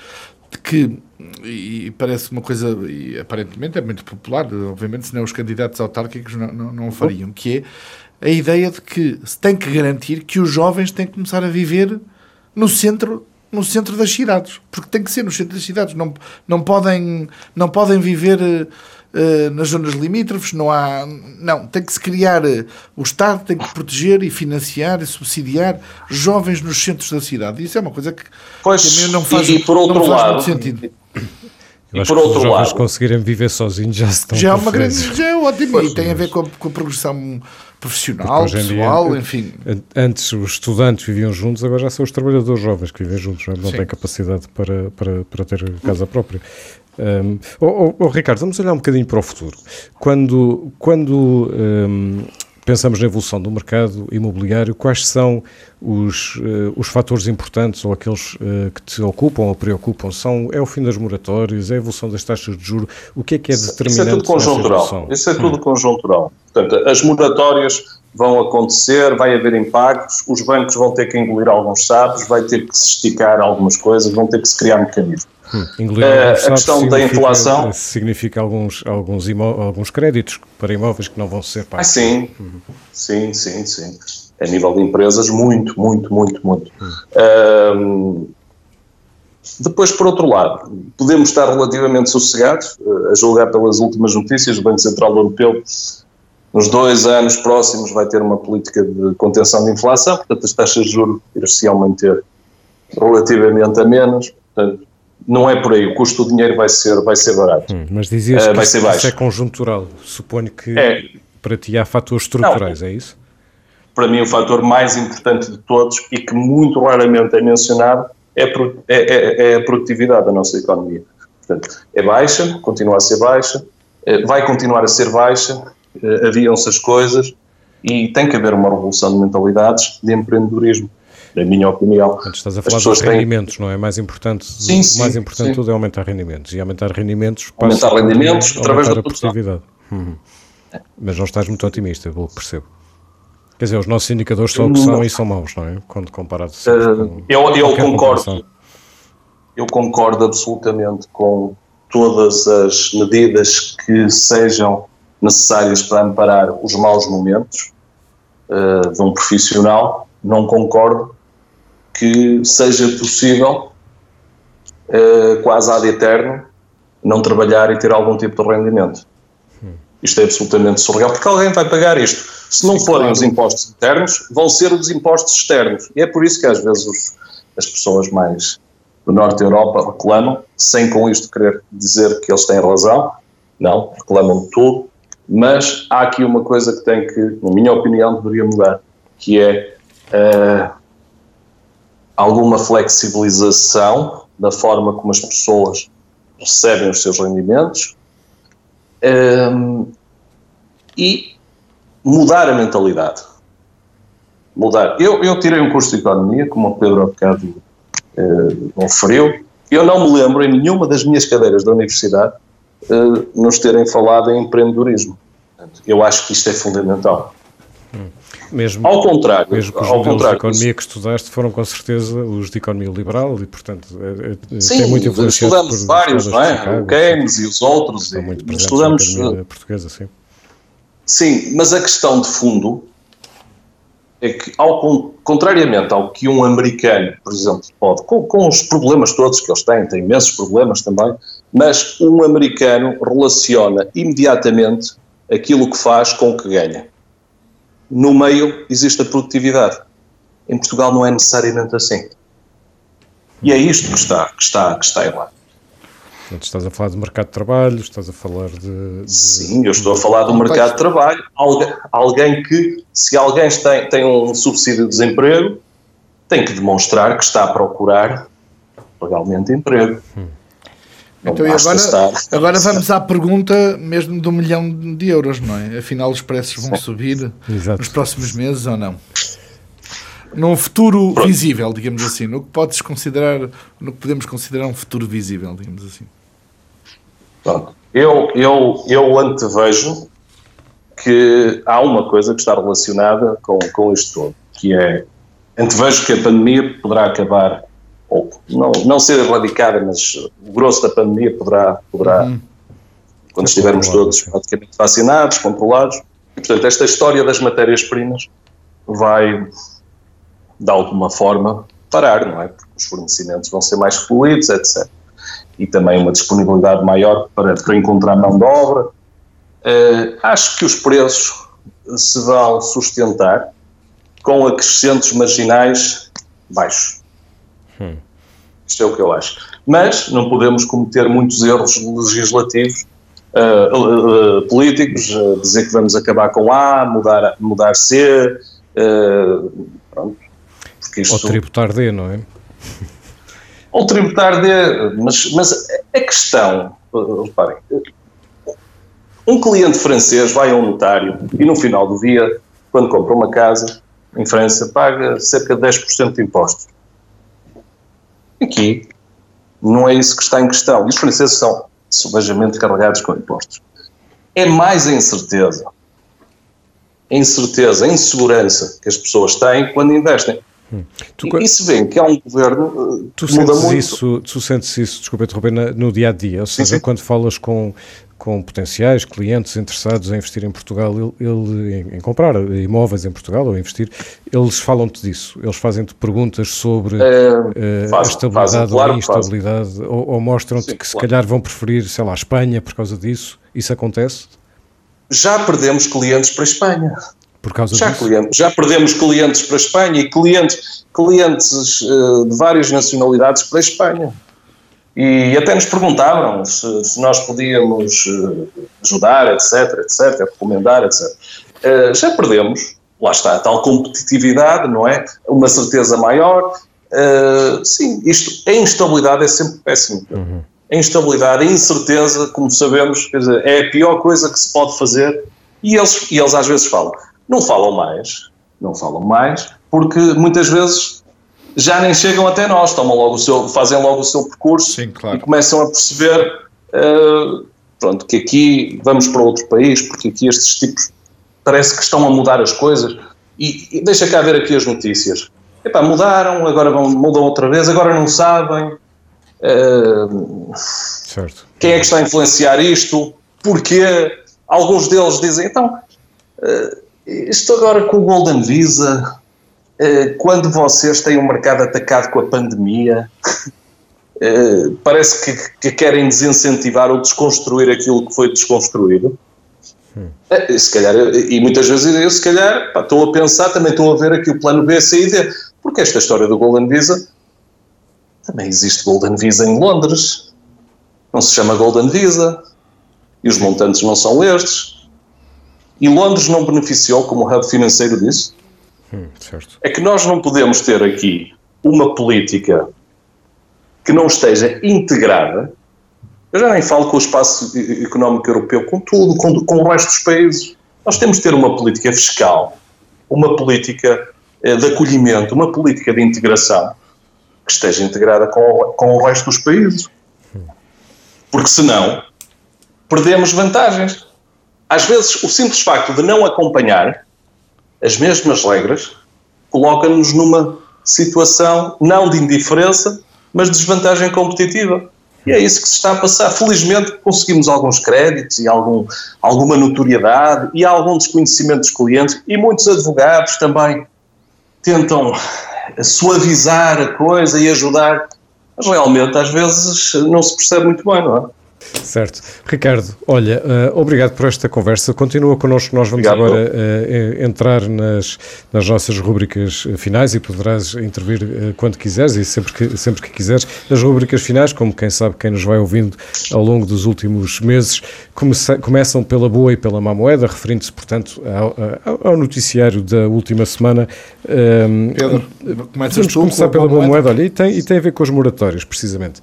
de que, e parece uma coisa, e aparentemente é muito popular, obviamente, senão os candidatos autárquicos não, não, não o fariam, que é a ideia de que se tem que garantir que os jovens têm que começar a viver no centro no centro das cidades, porque tem que ser no centro das cidades, não, não, podem, não podem viver uh, nas zonas limítrofes, não há. Não, tem que se criar. Uh, o Estado tem que proteger e financiar e subsidiar jovens nos centros da cidade. Isso é uma coisa que, pois, que não faz, e, e por outro lado, muito sentido. Eu e por outro os lado, conseguirem viver sozinhos já estão já é uma grande já é ótimo e tem a ver com a, com a progressão profissional, pessoal, dia, enfim. Antes os estudantes viviam juntos, agora já são os trabalhadores jovens que vivem juntos, não, têm capacidade para, para, para ter casa própria. Um, oh, oh, oh, Ricardo, vamos olhar um bocadinho para o futuro. Quando, quando um, pensamos na evolução do mercado imobiliário, quais são os, uh, os fatores importantes ou aqueles uh, que te ocupam ou preocupam? São, é o fim das moratórias, é a evolução das taxas de juros? O que é que é determinante? Isso é tudo conjuntural. Isso é tudo hum. conjuntural. Portanto, as moratórias vão acontecer, vai haver impactos, os bancos vão ter que engolir alguns sapos, vai ter que se esticar algumas coisas, vão ter que se criar mecanismos. Hum, engolir uh, a questão da inflação significa alguns alguns alguns créditos para imóveis que não vão ser pagos. Ah, sim, uhum. sim, sim, sim. A nível de empresas, muito, muito, muito, muito. Hum. depois, por outro lado, podemos estar relativamente sossegados, uh, a julgar pelas últimas notícias, o Banco Central Europeu nos dois anos próximos vai ter uma política de contenção de inflação, portanto as taxas de juros irão-se manter relativamente a menos, portanto não é por aí, o custo do dinheiro vai ser, vai ser barato. Hum, mas dizias uh, que isso, isso, é conjuntural, suponho que é, para ti há fatores estruturais, não, é isso? Para mim o fator mais importante de todos e que muito raramente é mencionado é, é, é, é a produtividade da nossa economia. Portanto, é baixa, continua a ser baixa, eh, vai continuar a ser baixa, uh, haviam-se as coisas e tem que haver uma revolução de mentalidades de empreendedorismo, na minha opinião. Antes estás a falar dos rendimentos, têm... não é? Mais importante, sim, sim, o mais importante sim. tudo é aumentar rendimentos e aumentar rendimentos aumentar rendimentos através da produtividade. Hum. Mas não estás muito otimista, pelo que percebo. Quer dizer, os nossos indicadores são o que são e são maus, não é? Quando comparado uh, eu, eu concordo. Eu concordo absolutamente com todas as medidas que sejam necessárias para amparar os maus momentos uh, de um profissional, não concordo que seja possível, uh, quase ad eterno, não trabalhar e ter algum tipo de rendimento. Isto é absolutamente surreal, porque alguém vai pagar isto. Se não forem os impostos internos, vão ser os impostos externos. E é por isso que às vezes os, as pessoas mais do Norte da Europa reclamam, sem com isto querer dizer que eles têm razão, não, reclamam tudo, mas há aqui uma coisa que tem que, na minha opinião, deveria mudar, que é uh, alguma flexibilização da forma como as pessoas recebem os seus rendimentos um, eh, e mudar a mentalidade. Mudar. Eu, eu tirei um curso de economia, como o Pedro Abocado uh, referiu, eu não me lembro em nenhuma das minhas cadeiras da universidade uh, nos terem falado em empreendedorismo. Eu acho que isto é fundamental. Hum. Mesmo, ao contrário, mesmo os ao contrário, de economia que estudaste foram com certeza os de economia liberal e, portanto, é, é, Sim, tem muito influência. estudamos vários, não é? o Keynes e os outros. E muito estudamos. portuguesa, sim. Sim, mas a questão de fundo é que, ao, contrariamente ao que um americano, por exemplo, pode, com, com, os problemas todos que eles têm, têm imensos problemas também, mas um americano relaciona imediatamente aquilo que faz com o que ganha. No meio existe a produtividade. Em Portugal não é necessariamente assim. E é isto que está, que está, que está em lá. Portanto, estás a falar do mercado de trabalho, estás a falar de. de Sim, eu estou a falar do mercado de trabalho. Alguém, alguém que, se alguém tem, tem um subsídio de desemprego, tem que demonstrar que está a procurar legalmente emprego. Hum. Então, agora, estar... agora vamos à pergunta mesmo do milhão de euros, não é? Afinal, os preços vão Sim. subir Exato. nos próximos meses ou não? Num futuro Pronto. visível, digamos assim, no que podes considerar, no que podemos considerar um futuro visível, digamos assim. Pronto. Eu, eu, eu antevejo que há uma coisa que está relacionada com, com isto todo, que é antevejo que a pandemia poderá acabar, ou não, não ser erradicada, mas o grosso da pandemia poderá, poderá uhum. quando estivermos todos praticamente vacinados, controlados, e portanto esta história das matérias-primas vai de alguma forma, parar, não é? Porque os fornecimentos vão ser mais fluidos, etc. E também uma disponibilidade maior para, para encontrar mão de obra. Uh, acho que os preços se vão sustentar com acrescentos marginais baixos. Hum. Isto é o que eu acho. Mas não podemos cometer muitos erros legislativos, uh, uh, políticos, dizer que vamos acabar com A, mudar, mudar C, pronto, isto... Ou tributar D, não é? Ou tributar D, mas, mas a questão, reparem, um cliente francês vai a um notário e no final do dia, quando compra uma casa em França, paga cerca de 10% de impostos. Aqui não é isso que está em questão. E os franceses são selvagamente carregados com impostos. É mais a incerteza, a incerteza, a insegurança que as pessoas têm quando investem. Hum. Tu, e, se vê que há um governo eh, tu muda muito. Isso, tu sentes isso, desculpa interromper, no dia a dia, ou seja, sim, sim. quando falas com, com potenciais clientes interessados em investir em Portugal, ele, ele em, em, comprar imóveis em Portugal ou investir, eles falam-te disso, eles fazem-te perguntas sobre é, uh, faz, a estabilidade faz, claro, ou a instabilidade, ou, ou mostram-te que claro. se calhar vão preferir, sei lá, a Espanha por causa disso. Isso acontece? Já perdemos clientes para a Espanha. Por causa já, disso? Clientes, já perdemos clientes para a Espanha e clientes, clientes uh, de várias nacionalidades para a Espanha. E até nos perguntavam se, se nós podíamos uh, ajudar, etc, etc, recomendar, etc. Uh, já perdemos, lá está, a tal competitividade, não é? Uma certeza maior. sim, isto, a instabilidade é sempre péssimo. Uhum. A instabilidade, a incerteza, como sabemos, dizer, é a pior coisa que se pode fazer. E eles, e eles às vezes falam, não falam mais, não falam mais, porque muitas vezes já nem chegam até nós, tomam logo o seu, fazem logo o seu percurso Sim, claro. e começam a perceber uh, pronto, que aqui vamos para outro país, porque aqui estes tipos parece que estão a mudar as coisas. E, e deixa cá ver aqui as notícias. Epá, mudaram, agora vão, mudam outra vez, agora não sabem. Uh, certo. Quem é que está a influenciar isto? Porquê? Alguns deles dizem, então, uh, isto agora com o Golden Visa, eh, quando vocês têm o um mercado atacado com a pandemia, [LAUGHS] eh, parece que, que, querem desincentivar ou desconstruir aquilo que foi desconstruído. Hum. Se calhar, e muitas vezes eu, se calhar, pá, estou a pensar, também estou a ver aqui o plano B, C e D, porque esta história do Golden Visa, também existe Golden Visa em Londres, não se chama Golden Visa, e os montantes não são estes. E Londres não beneficiou como hub financeiro disso? Hum, é que nós não podemos ter aqui uma política que não esteja integrada. Eu já nem falo com o espaço económico europeu, com tudo, com, com o resto dos países. Nós temos de ter uma política fiscal, uma política eh, de acolhimento, uma política de integração que esteja integrada com, com o resto dos países. Porque senão perdemos vantagens. Às vezes, o simples facto de não acompanhar as mesmas regras coloca-nos numa situação não de indiferença, mas de desvantagem competitiva. E é isso que se está a passar. Felizmente conseguimos alguns créditos e algum, alguma notoriedade e algum desconhecimento dos clientes e muitos advogados também tentam suavizar a coisa e ajudar, mas realmente às vezes não se percebe muito bem, não é? Certo. Ricardo, olha, uh, obrigado por esta conversa. Continua connosco, nós vamos obrigado. agora uh, entrar nas, nas nossas rubricas finais e poderás intervir uh, quando quiseres e sempre que, sempre que quiseres. As rubricas finais, como quem sabe, quem nos vai ouvindo ao longo dos últimos meses, comece, começam pela boa e pela má moeda, referindo-se, portanto, ao, ao, noticiário da última semana. Pedro, vamos começar pela boa moeda, moeda olha, e tem, e tem a ver com os moratórios, precisamente.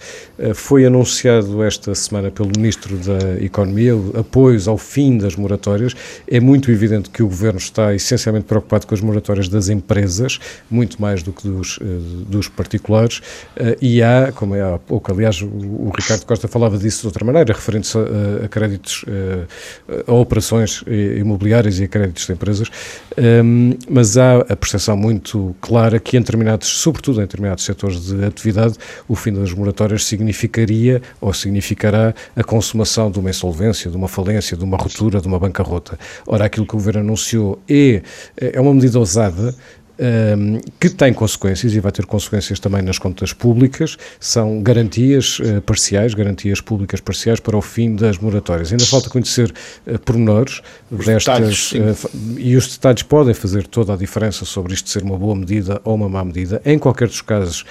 foi anunciado esta semana pelo Ministro da Economia, apoios ao fim das moratórias. É muito evidente que o Governo está essencialmente preocupado com as moratórias das empresas, muito mais do que dos, eh, dos particulares, eh, e há, como é há pouco, aliás, o Ricardo Costa falava disso de outra maneira, referente-se a, a, créditos, eh, a operações imobiliárias e a créditos de empresas, ehm, mas há a percepção muito clara que em determinados, sobretudo em determinados setores de atividade, o fim das moratórias significaria ou significará a consumação de uma insolvência, de uma falência, de uma ruptura, de uma bancarrota. Ora, aquilo que o Governo anunciou é, é uma medida ousada, um, que tem consequências e vai ter consequências também nas contas públicas, são garantias uh, parciais, garantias públicas parciais para o fim das moratórias. Ainda falta conhecer uh, pormenores os destas detalhes, uh, e os detalhes podem fazer toda a diferença sobre isto ser uma boa medida ou uma má medida. Em qualquer dos casos,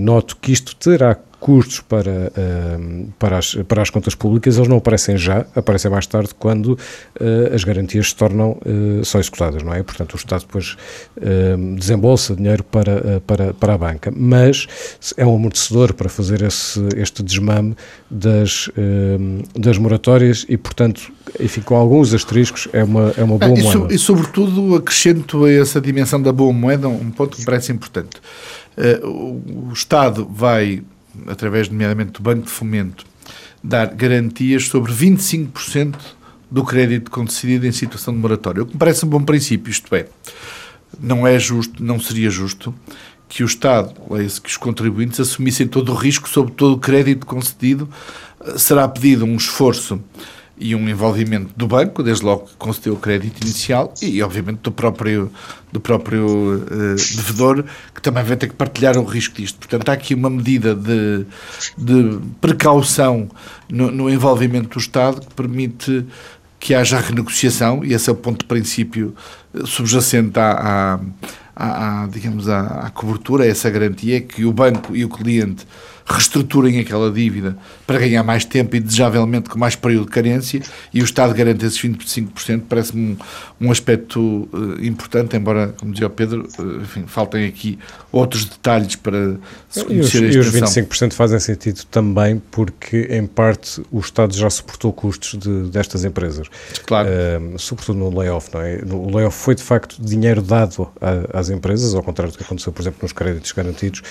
noto que isto terá custos para, uh, para, as, para as contas públicas, eles não aparecem já, aparecem mais tarde quando uh, as garantias se tornam, uh, são executadas, não é? Portanto, o Estado depois desembolsa dinheiro para, para, para a banca, mas é um amortecedor para fazer esse, este desmame das, das moratórias e, portanto, enfim, com alguns asteriscos, é uma, é uma boa e moeda. E, sobretudo, acrescento a essa dimensão da boa moeda um ponto que me parece importante. o Estado vai através nomeadamente do Banco de Fomento, dar garantias sobre 25% do crédito concedido em situação de moratória. O que me parece um bom princípio, isto é, não é justo, não seria justo que o Estado, que os contribuintes assumissem todo o risco sobre todo o crédito concedido. Será pedido um esforço e um envolvimento do banco, desde logo que concedeu o crédito inicial, e obviamente do próprio, do próprio uh, devedor, que também vai ter que partilhar o risco disto. Portanto, há aqui uma medida de, de precaução no, no envolvimento do Estado que permite que haja renegociação, e esse é o ponto de princípio eh, subjacente à, à, à digamos, à, à cobertura, a essa garantia, que o banco e o cliente reestruturem aquela dívida para ganhar mais tempo e, desejavelmente, com mais período de carência, e o Estado garante esses 25%, parece-me um, um aspecto uh, importante, embora, como dizia o Pedro, uh, enfim, faltem aqui outros detalhes para se conhecer e os, a E os 25% fazem sentido também porque, em parte, o Estado já suportou custos de, destas empresas. Claro. Uh, sobretudo no layoff, não é? O layoff foi, de facto, dinheiro dado a, às empresas, ao contrário do que aconteceu, por exemplo, nos créditos garantidos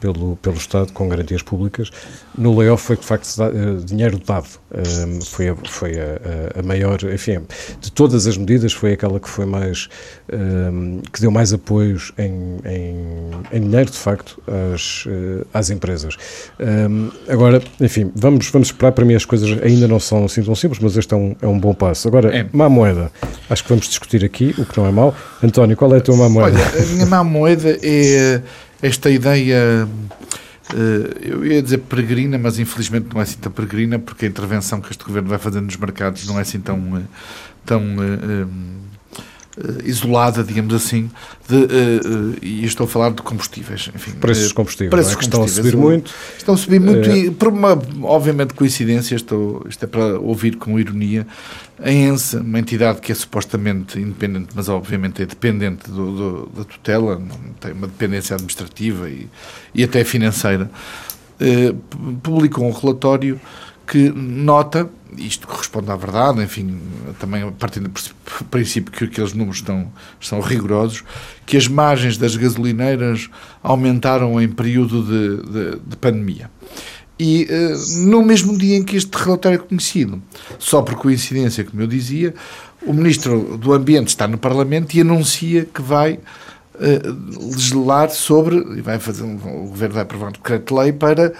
pelo, pelo Estado, com garantias públicas, no layoff foi de facto uh, dinheiro dado. Uh, foi a, foi a, a, maior, enfim, de todas as medidas, foi aquela que foi mais, uh, que deu mais apoios em, em, em dinheiro, de facto, às, às empresas. agora, enfim, vamos, vamos esperar. Para mim, as coisas ainda não são assim tão simples, mas este é um, é um bom passo. Agora, é. má moeda, acho que vamos discutir aqui, o que não é mau. António, qual é a tua má moeda? Olha, a minha má moeda é esta ideia, eh, eu ia dizer peregrina, mas infelizmente não é assim tão peregrina, porque a intervenção que este governo vai fazendo nos mercados não é assim tão, eh, tão eh, isolada, digamos assim, de, uh, e estou a falar de combustíveis. Enfim, preços combustíveis, preços é? que estão a subir muito. Estão a subir muito e, por uma, obviamente, coincidência, estou, isto é para ouvir com ironia, a ENSE, uma entidade que é supostamente independente, mas obviamente é dependente do, do, da tutela, tem uma dependência administrativa e, e até financeira, eh, publicou um relatório que nota, isto corresponde à verdade, enfim, também partindo do princípio que aqueles números estão, estão rigorosos, que as margens das gasolineiras aumentaram em período de, de, de pandemia. E uh, no mesmo dia em que este relatório é conhecido, só por coincidência, como eu dizia, o Ministro do Ambiente está no Parlamento e anuncia que vai uh, legislar sobre, e vai fazer, o Governo vai aprovar um decreto-lei para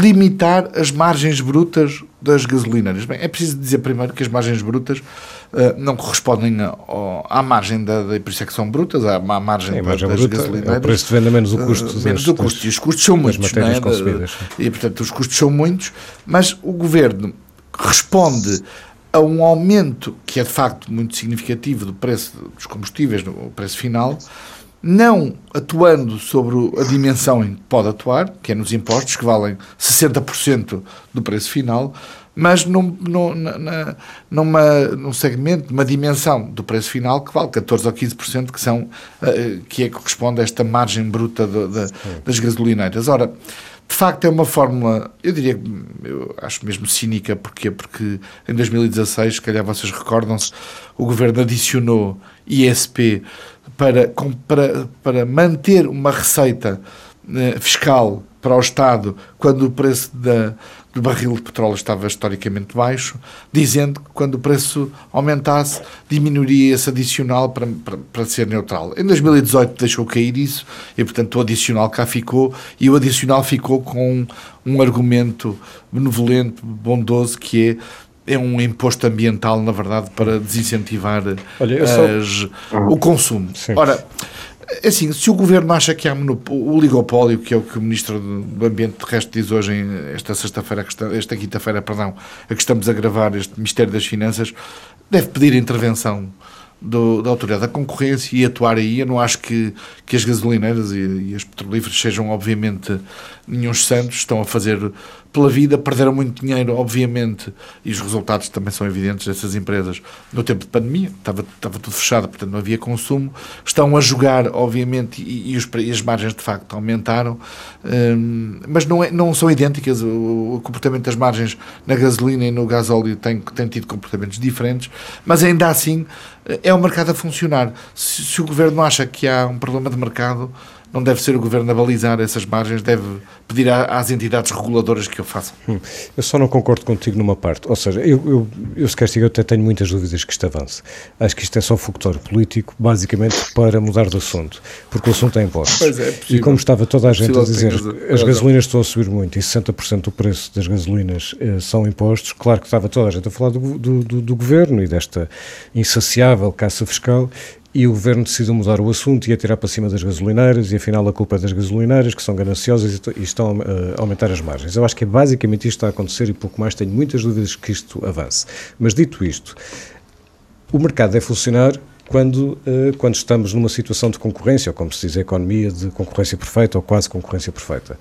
limitar as margens brutas das gasolineiras. Bem, é preciso dizer primeiro que as margens brutas uh, não correspondem a, a, à margem da, da, por isso é que são brutas, à, à margem, é, margem das bruta, gasolineiras. É o preço de venda menos o custo. Uh, menos o custo. e os custos são muitos. Não é? E, portanto, os custos são muitos, mas o Governo responde a um aumento que é de facto muito significativo do preço dos combustíveis, no preço final, não atuando sobre a dimensão em que pode atuar, que é nos impostos, que valem 60% do preço final, mas num, num, na, numa, num segmento, numa dimensão do preço final que vale 14% ou 15%, que, são, uh, que é que corresponde a esta margem bruta de, de, das gasolineiras. Ora, de facto é uma fórmula, eu diria, eu acho mesmo cínica, porquê? Porque em 2016, se calhar vocês recordam-se, o governo adicionou ISP para, para, para manter uma receita eh, fiscal para o Estado quando o preço da, do barril de petróleo estava historicamente baixo, dizendo que quando o preço aumentasse diminuiria esse adicional para, para, para, ser neutral. Em 2018 deixou cair isso e, portanto, o adicional cá ficou e o adicional ficou com um, um argumento benevolente, bondoso, que é é um imposto ambiental, na verdade, para desincentivar Olha, as, o consumo. Sim. Ora, é assim, se o governo acha que há o oligopólio, que é o que o Ministro do Ambiente Terrestre diz hoje, esta sexta-feira, esta quinta-feira, perdão, a que estamos a gravar este Ministério das Finanças, deve pedir intervenção do, da Autoridade da Concorrência e atuar aí. Eu não acho que, que as gasolineiras e, e as petrolíferas sejam, obviamente, nenhum santos, estão a fazer pela vida, perderam muito dinheiro, obviamente, e os resultados também são evidentes dessas empresas. No tempo de pandemia, estava, estava tudo fechado, portanto não havia consumo, estão a jogar, obviamente, e, e, os, e as margens de facto aumentaram, hum, mas não, é, não são idênticas, o, o, comportamento das margens na gasolina e no gasóleo tem, tem tido comportamentos diferentes, mas ainda assim é o mercado a funcionar. Se, se o governo acha que há um problema de mercado, não deve ser o Governo a balizar essas margens, deve pedir às entidades reguladoras que o façam. Hum. Eu só não concordo contigo numa parte, ou seja, eu, eu, eu se castigo, eu até tenho muitas dúvidas que isto avance. Acho que isto é só factor político, basicamente para mudar de assunto, porque o assunto é impostos. Pois é, é e como estava toda a gente a dizer, as gasolinas estão a subir muito e 60% do preço das gasolinas eh, são impostos, claro que estava toda a gente a falar do, do, do, do Governo e desta insaciável caça fiscal, e o governo decidiu mudar o assunto e atirar para cima das gasolineiras e afinal a culpa é das gasolineiras que são gananciosas e estão a aumentar as margens. Eu acho que é basicamente isto que está a acontecer e pouco mais tenho muitas dúvidas que isto avance. Mas dito isto, o mercado deve funcionar quando, uh, quando estamos numa situação de concorrência, ou como se diz a economia, de concorrência perfeita ou quase concorrência perfeita.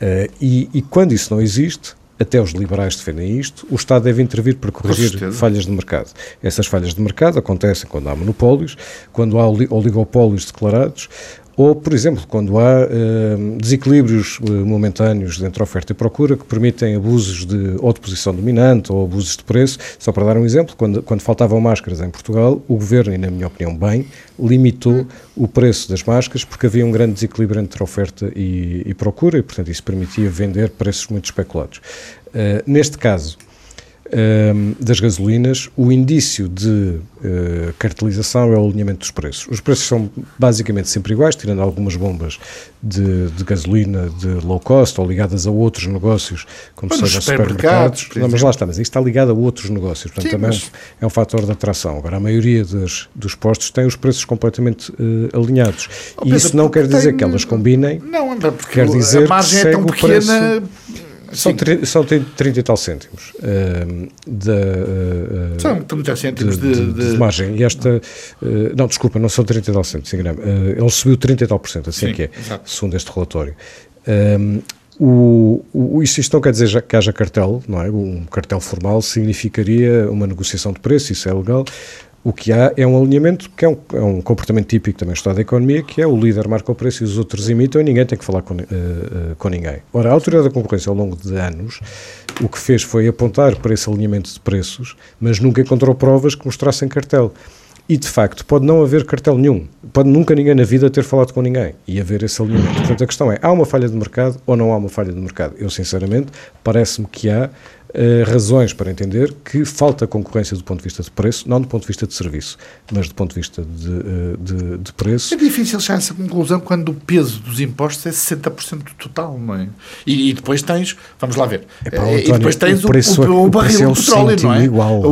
Uh, e, e quando isso não existe, até os liberais defendem isto, o Estado deve intervir para corrigir falhas de mercado. Essas falhas de mercado acontecem quando há monopólios, quando há oligopólios declarados Ou, por exemplo, quando há uh, desequilíbrios uh, momentâneos entre oferta e procura que permitem abusos de ou de posição dominante ou abusos de preço. Só para dar um exemplo, quando, quando faltavam máscaras em Portugal, o governo, e na minha opinião bem, limitou o preço das máscaras porque havia um grande desequilíbrio entre oferta e, e procura e, portanto, isso permitia vender preços muito especulados. Uh, neste caso, Ehm, das gasolinas, o indício de uh, cartelização é o alinhamento dos preços. Os preços são basicamente sempre iguais, tirando algumas bombas de, de gasolina de low cost ou ligadas a outros negócios, como mas seja supermercados. supermercados não, mas lá está, mas isto está ligado a outros negócios, portanto Sim, também mas... é um fator de atração. Agora, a maioria dos, dos postos tem os preços completamente uh, alinhados. Oh, e isso não quer dizer tem... que elas combinem, não, porque quer dizer a margem é tão pequena. São, são 30 e tal cêntimos uh, de, uh, São 30 cêntimos de, de, de, de, margem. E esta. Uh, não, desculpa, não são 30 e tal cêntimos. Uh, ele subiu 30 e tal por cento, assim Sim, que é, exato. segundo este relatório. O, o, isto, isto não quer dizer que haja cartel, não é? Um cartel formal significaria uma negociação de preço, isso é legal. O que há é um alinhamento que é um, é um comportamento típico também estado da economia, que é o líder marca o preço e os outros imitam e ninguém tem que falar com, uh, com ninguém. Ora, a Autoridade da Concorrência, ao longo de anos, o que fez foi apontar para esse alinhamento de preços, mas nunca encontrou provas que mostrassem cartel. E, de facto, pode não haver cartel nenhum. Pode nunca ninguém na vida ter falado com ninguém e haver esse alinhamento. Portanto, a questão é, há uma falha de mercado ou não há uma falha de mercado? Eu, sinceramente, parece-me que há, uh, razões para entender que falta concorrência do ponto de vista de preço, não do ponto de vista de serviço, mas do ponto de vista de, uh, de, de preço. É difícil chegar a essa conclusão quando o peso dos impostos é 60% do total, não é? E, e, depois tens, vamos lá ver, Epá, António, e depois tens o, preço, o, o, o barril de petróleo, não é? Igual.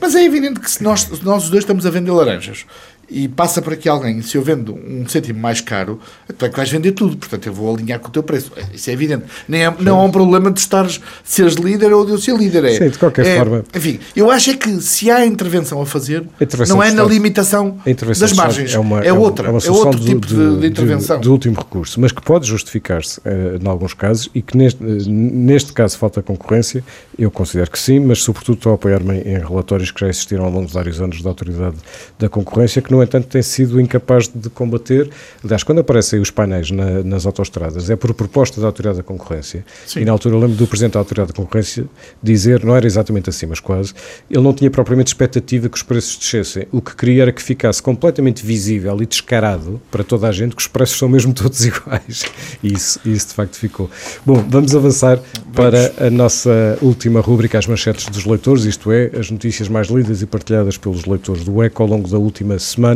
mas é evidente que se nós, nós os dois estamos a vender laranjas e passa por aqui alguém, se eu vendo um cêntimo mais caro, tu é que vais vender tudo, portanto eu vou alinhar com o teu preço. Isso é evidente. Nem é, não há um problema de estares, seres líder ou de eu ser líder. É, Sim, de qualquer é, forma. Enfim, eu acho é que se há intervenção a fazer, não é na limitação das margens. É, uma, é, outra, é, uma é outro tipo de, de, de intervenção. De, último recurso, mas que pode justificar-se uh, em alguns casos e que neste, uh, neste caso falta concorrência, eu considero que sim, mas sobretudo estou a apoiar-me em relatórios que já existiram ao longo de vários anos da Autoridade da Concorrência, que no entanto tem sido incapaz de combater. Aliás, quando aparecem os painéis na, nas autoestradas, é por proposta da Autoridade da Concorrência. Sim. E na altura eu lembro do Presidente da Autoridade da Concorrência dizer, não era exatamente assim, mas quase, ele não tinha propriamente expectativa que os preços descessem. O que queria era que ficasse completamente visível e descarado para toda a gente que os preços são mesmo [LAUGHS] todos iguais. E isso, isso de facto ficou. Bom, vamos avançar vamos. para a nossa última rúbrica, as manchetes dos leitores, isto é, as notícias mais lidas e partilhadas pelos leitores do ECO ao longo da última semana.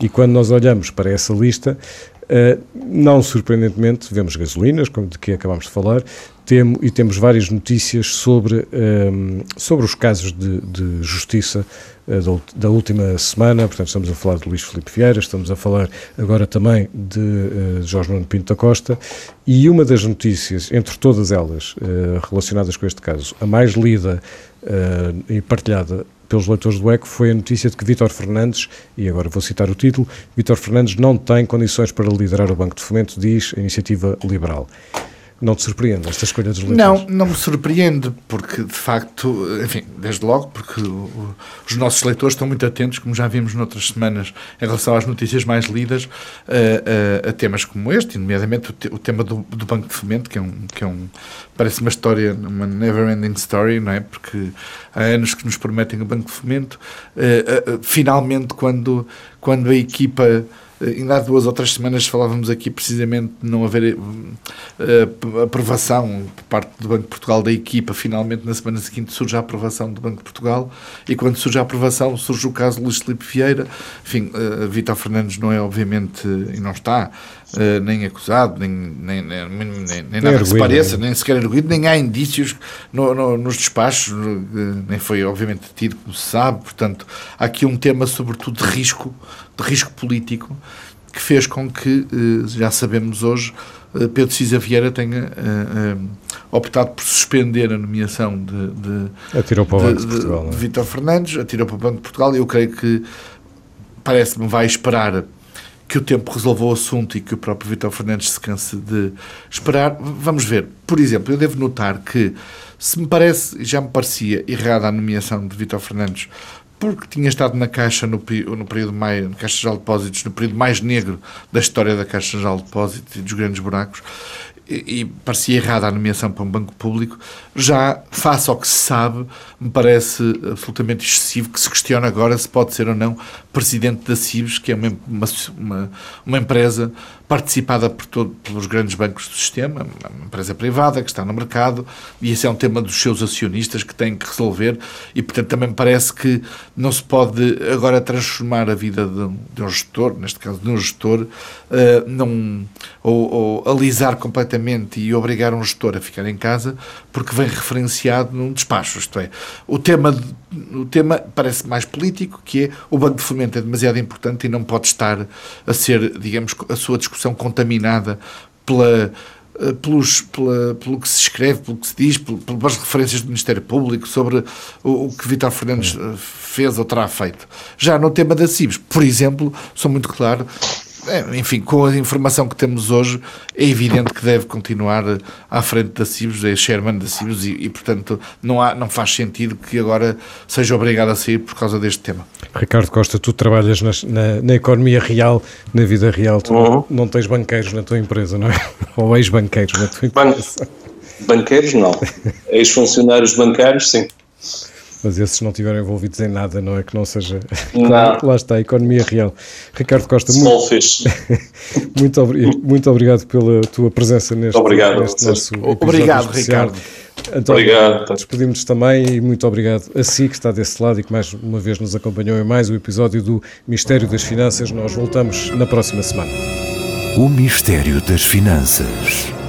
E quando nós olhamos para essa lista, Uh, não surpreendentemente, vemos gasolinas, como de que acabámos de falar, temo, e temos várias notícias sobre, um, ehm, sobre os casos de, de justiça uh, da, última semana. Portanto, estamos a falar de Luís Filipe Vieira, estamos a falar agora também de uh, Jorge Nuno Pinto da Costa. E uma das notícias, entre todas elas relacionadas com este caso, a mais lida e partilhada pelos leitores do ECO foi a notícia de que Vítor Fernandes, e agora vou citar o título, Vítor Fernandes não tem condições para liderar o Banco de Fomento, diz a Iniciativa Liberal. Não te surpreende esta escolha dos leitores? Não, não me surpreende, porque de facto, enfim, desde logo, porque os nossos leitores estão muito atentos, como já vimos noutras semanas, em relação às notícias mais lidas, a, a, a temas como este, nomeadamente o, te, o tema do, do, Banco de Fomento, que é um, que é um parece uma história, uma never-ending story, não é? Porque há anos que nos prometem o Banco de Fomento, uh, uh, finalmente, quando, quando a equipa ainda há duas ou três semanas falávamos aqui precisamente de não haver uh, aprovação por parte do Banco de Portugal da equipa. Finalmente, na semana seguinte, surge a aprovação do Banco de Portugal e quando surge a aprovação, surge o caso Luís Felipe Vieira. Enfim, uh, Vitor Fernandes não é, obviamente, e não está uh, nem acusado, nem, nem, nem, nem, nem nada que se pareça, nem sequer arguído, nem há indícios no, no, nos despachos, nem foi, obviamente, detido, como se sabe. Portanto, há aqui um tema, sobretudo, de risco de risco político que fez com que, eh, já sabemos hoje, eh, Pedro Cisa Vieira tenha uh, uh, optado por suspender a nomeação de, de, atirou para o Banco de, de Portugal, de, Vítor Fernandes, atirou para o Banco de Portugal. Eu creio que parece-me vai esperar que o tempo resolva o assunto e que o próprio Vítor Fernandes se canse de esperar. Vamos ver. Por exemplo, eu devo notar que se me parece, já me parecia errada a nomeação de Vítor Fernandes porque tinha estado na Caixa no, no período mais, na Caixa Geral de Depósitos, no período mais negro da história da Caixa Geral de Depósitos e dos grandes buracos, e, parecia errada a nomeação para um banco público, já, face ao que se sabe, me parece absolutamente excessivo que se questione agora se pode ser ou não presidente da CIBS, que é uma, uma, uma empresa participada por todo, pelos grandes bancos do sistema, uma empresa privada que está no mercado, e esse é um tema dos seus acionistas que têm que resolver, e portanto também me parece que não se pode agora transformar a vida de, de um gestor, neste caso de um gestor, uh, num, ou, ou alisar completamente e obrigar um gestor a ficar em casa, porque vem referenciado num despacho, isto é, o tema, o tema parece mais político, que é o Banco de Fomento é demasiado importante e não pode estar a ser, digamos, a sua discussão contaminada pela eh, pelos, pela, pelo que se escreve, pelo que se diz, pelas referências do Ministério Público sobre o, o que Vítor Fernandes eh, fez ou terá feito. Já no tema da CIBS, por exemplo, sou muito claro, enfim, com a informação que temos hoje, é evidente que deve continuar à frente da CIBS, é Sherman da CIBS, e, e, portanto não, há, não faz sentido que agora seja obrigado a sair por causa deste tema. Ricardo Costa, tu trabalhas na, na, na economia real, na vida real, tu uhum. não, não, tens banqueiros na tua empresa, não é? [LAUGHS] Ou ex-banqueiros na tua empresa? Ban banqueiros não, [LAUGHS] ex-funcionários bancários sim. Mas esses não estiverem envolvidos em nada, não é que não seja. Não. Lá está, a economia real. Ricardo Costa, muito, [LAUGHS] muito, muito obrigado pela tua presença neste, obrigado, neste nosso Obrigado, especial. Ricardo. Então, obrigado. Despedimos-nos também e muito obrigado a si que está desse lado e que mais uma vez nos acompanhou em mais um episódio do Mistério das Finanças. Nós voltamos na próxima semana. O Mistério das Finanças.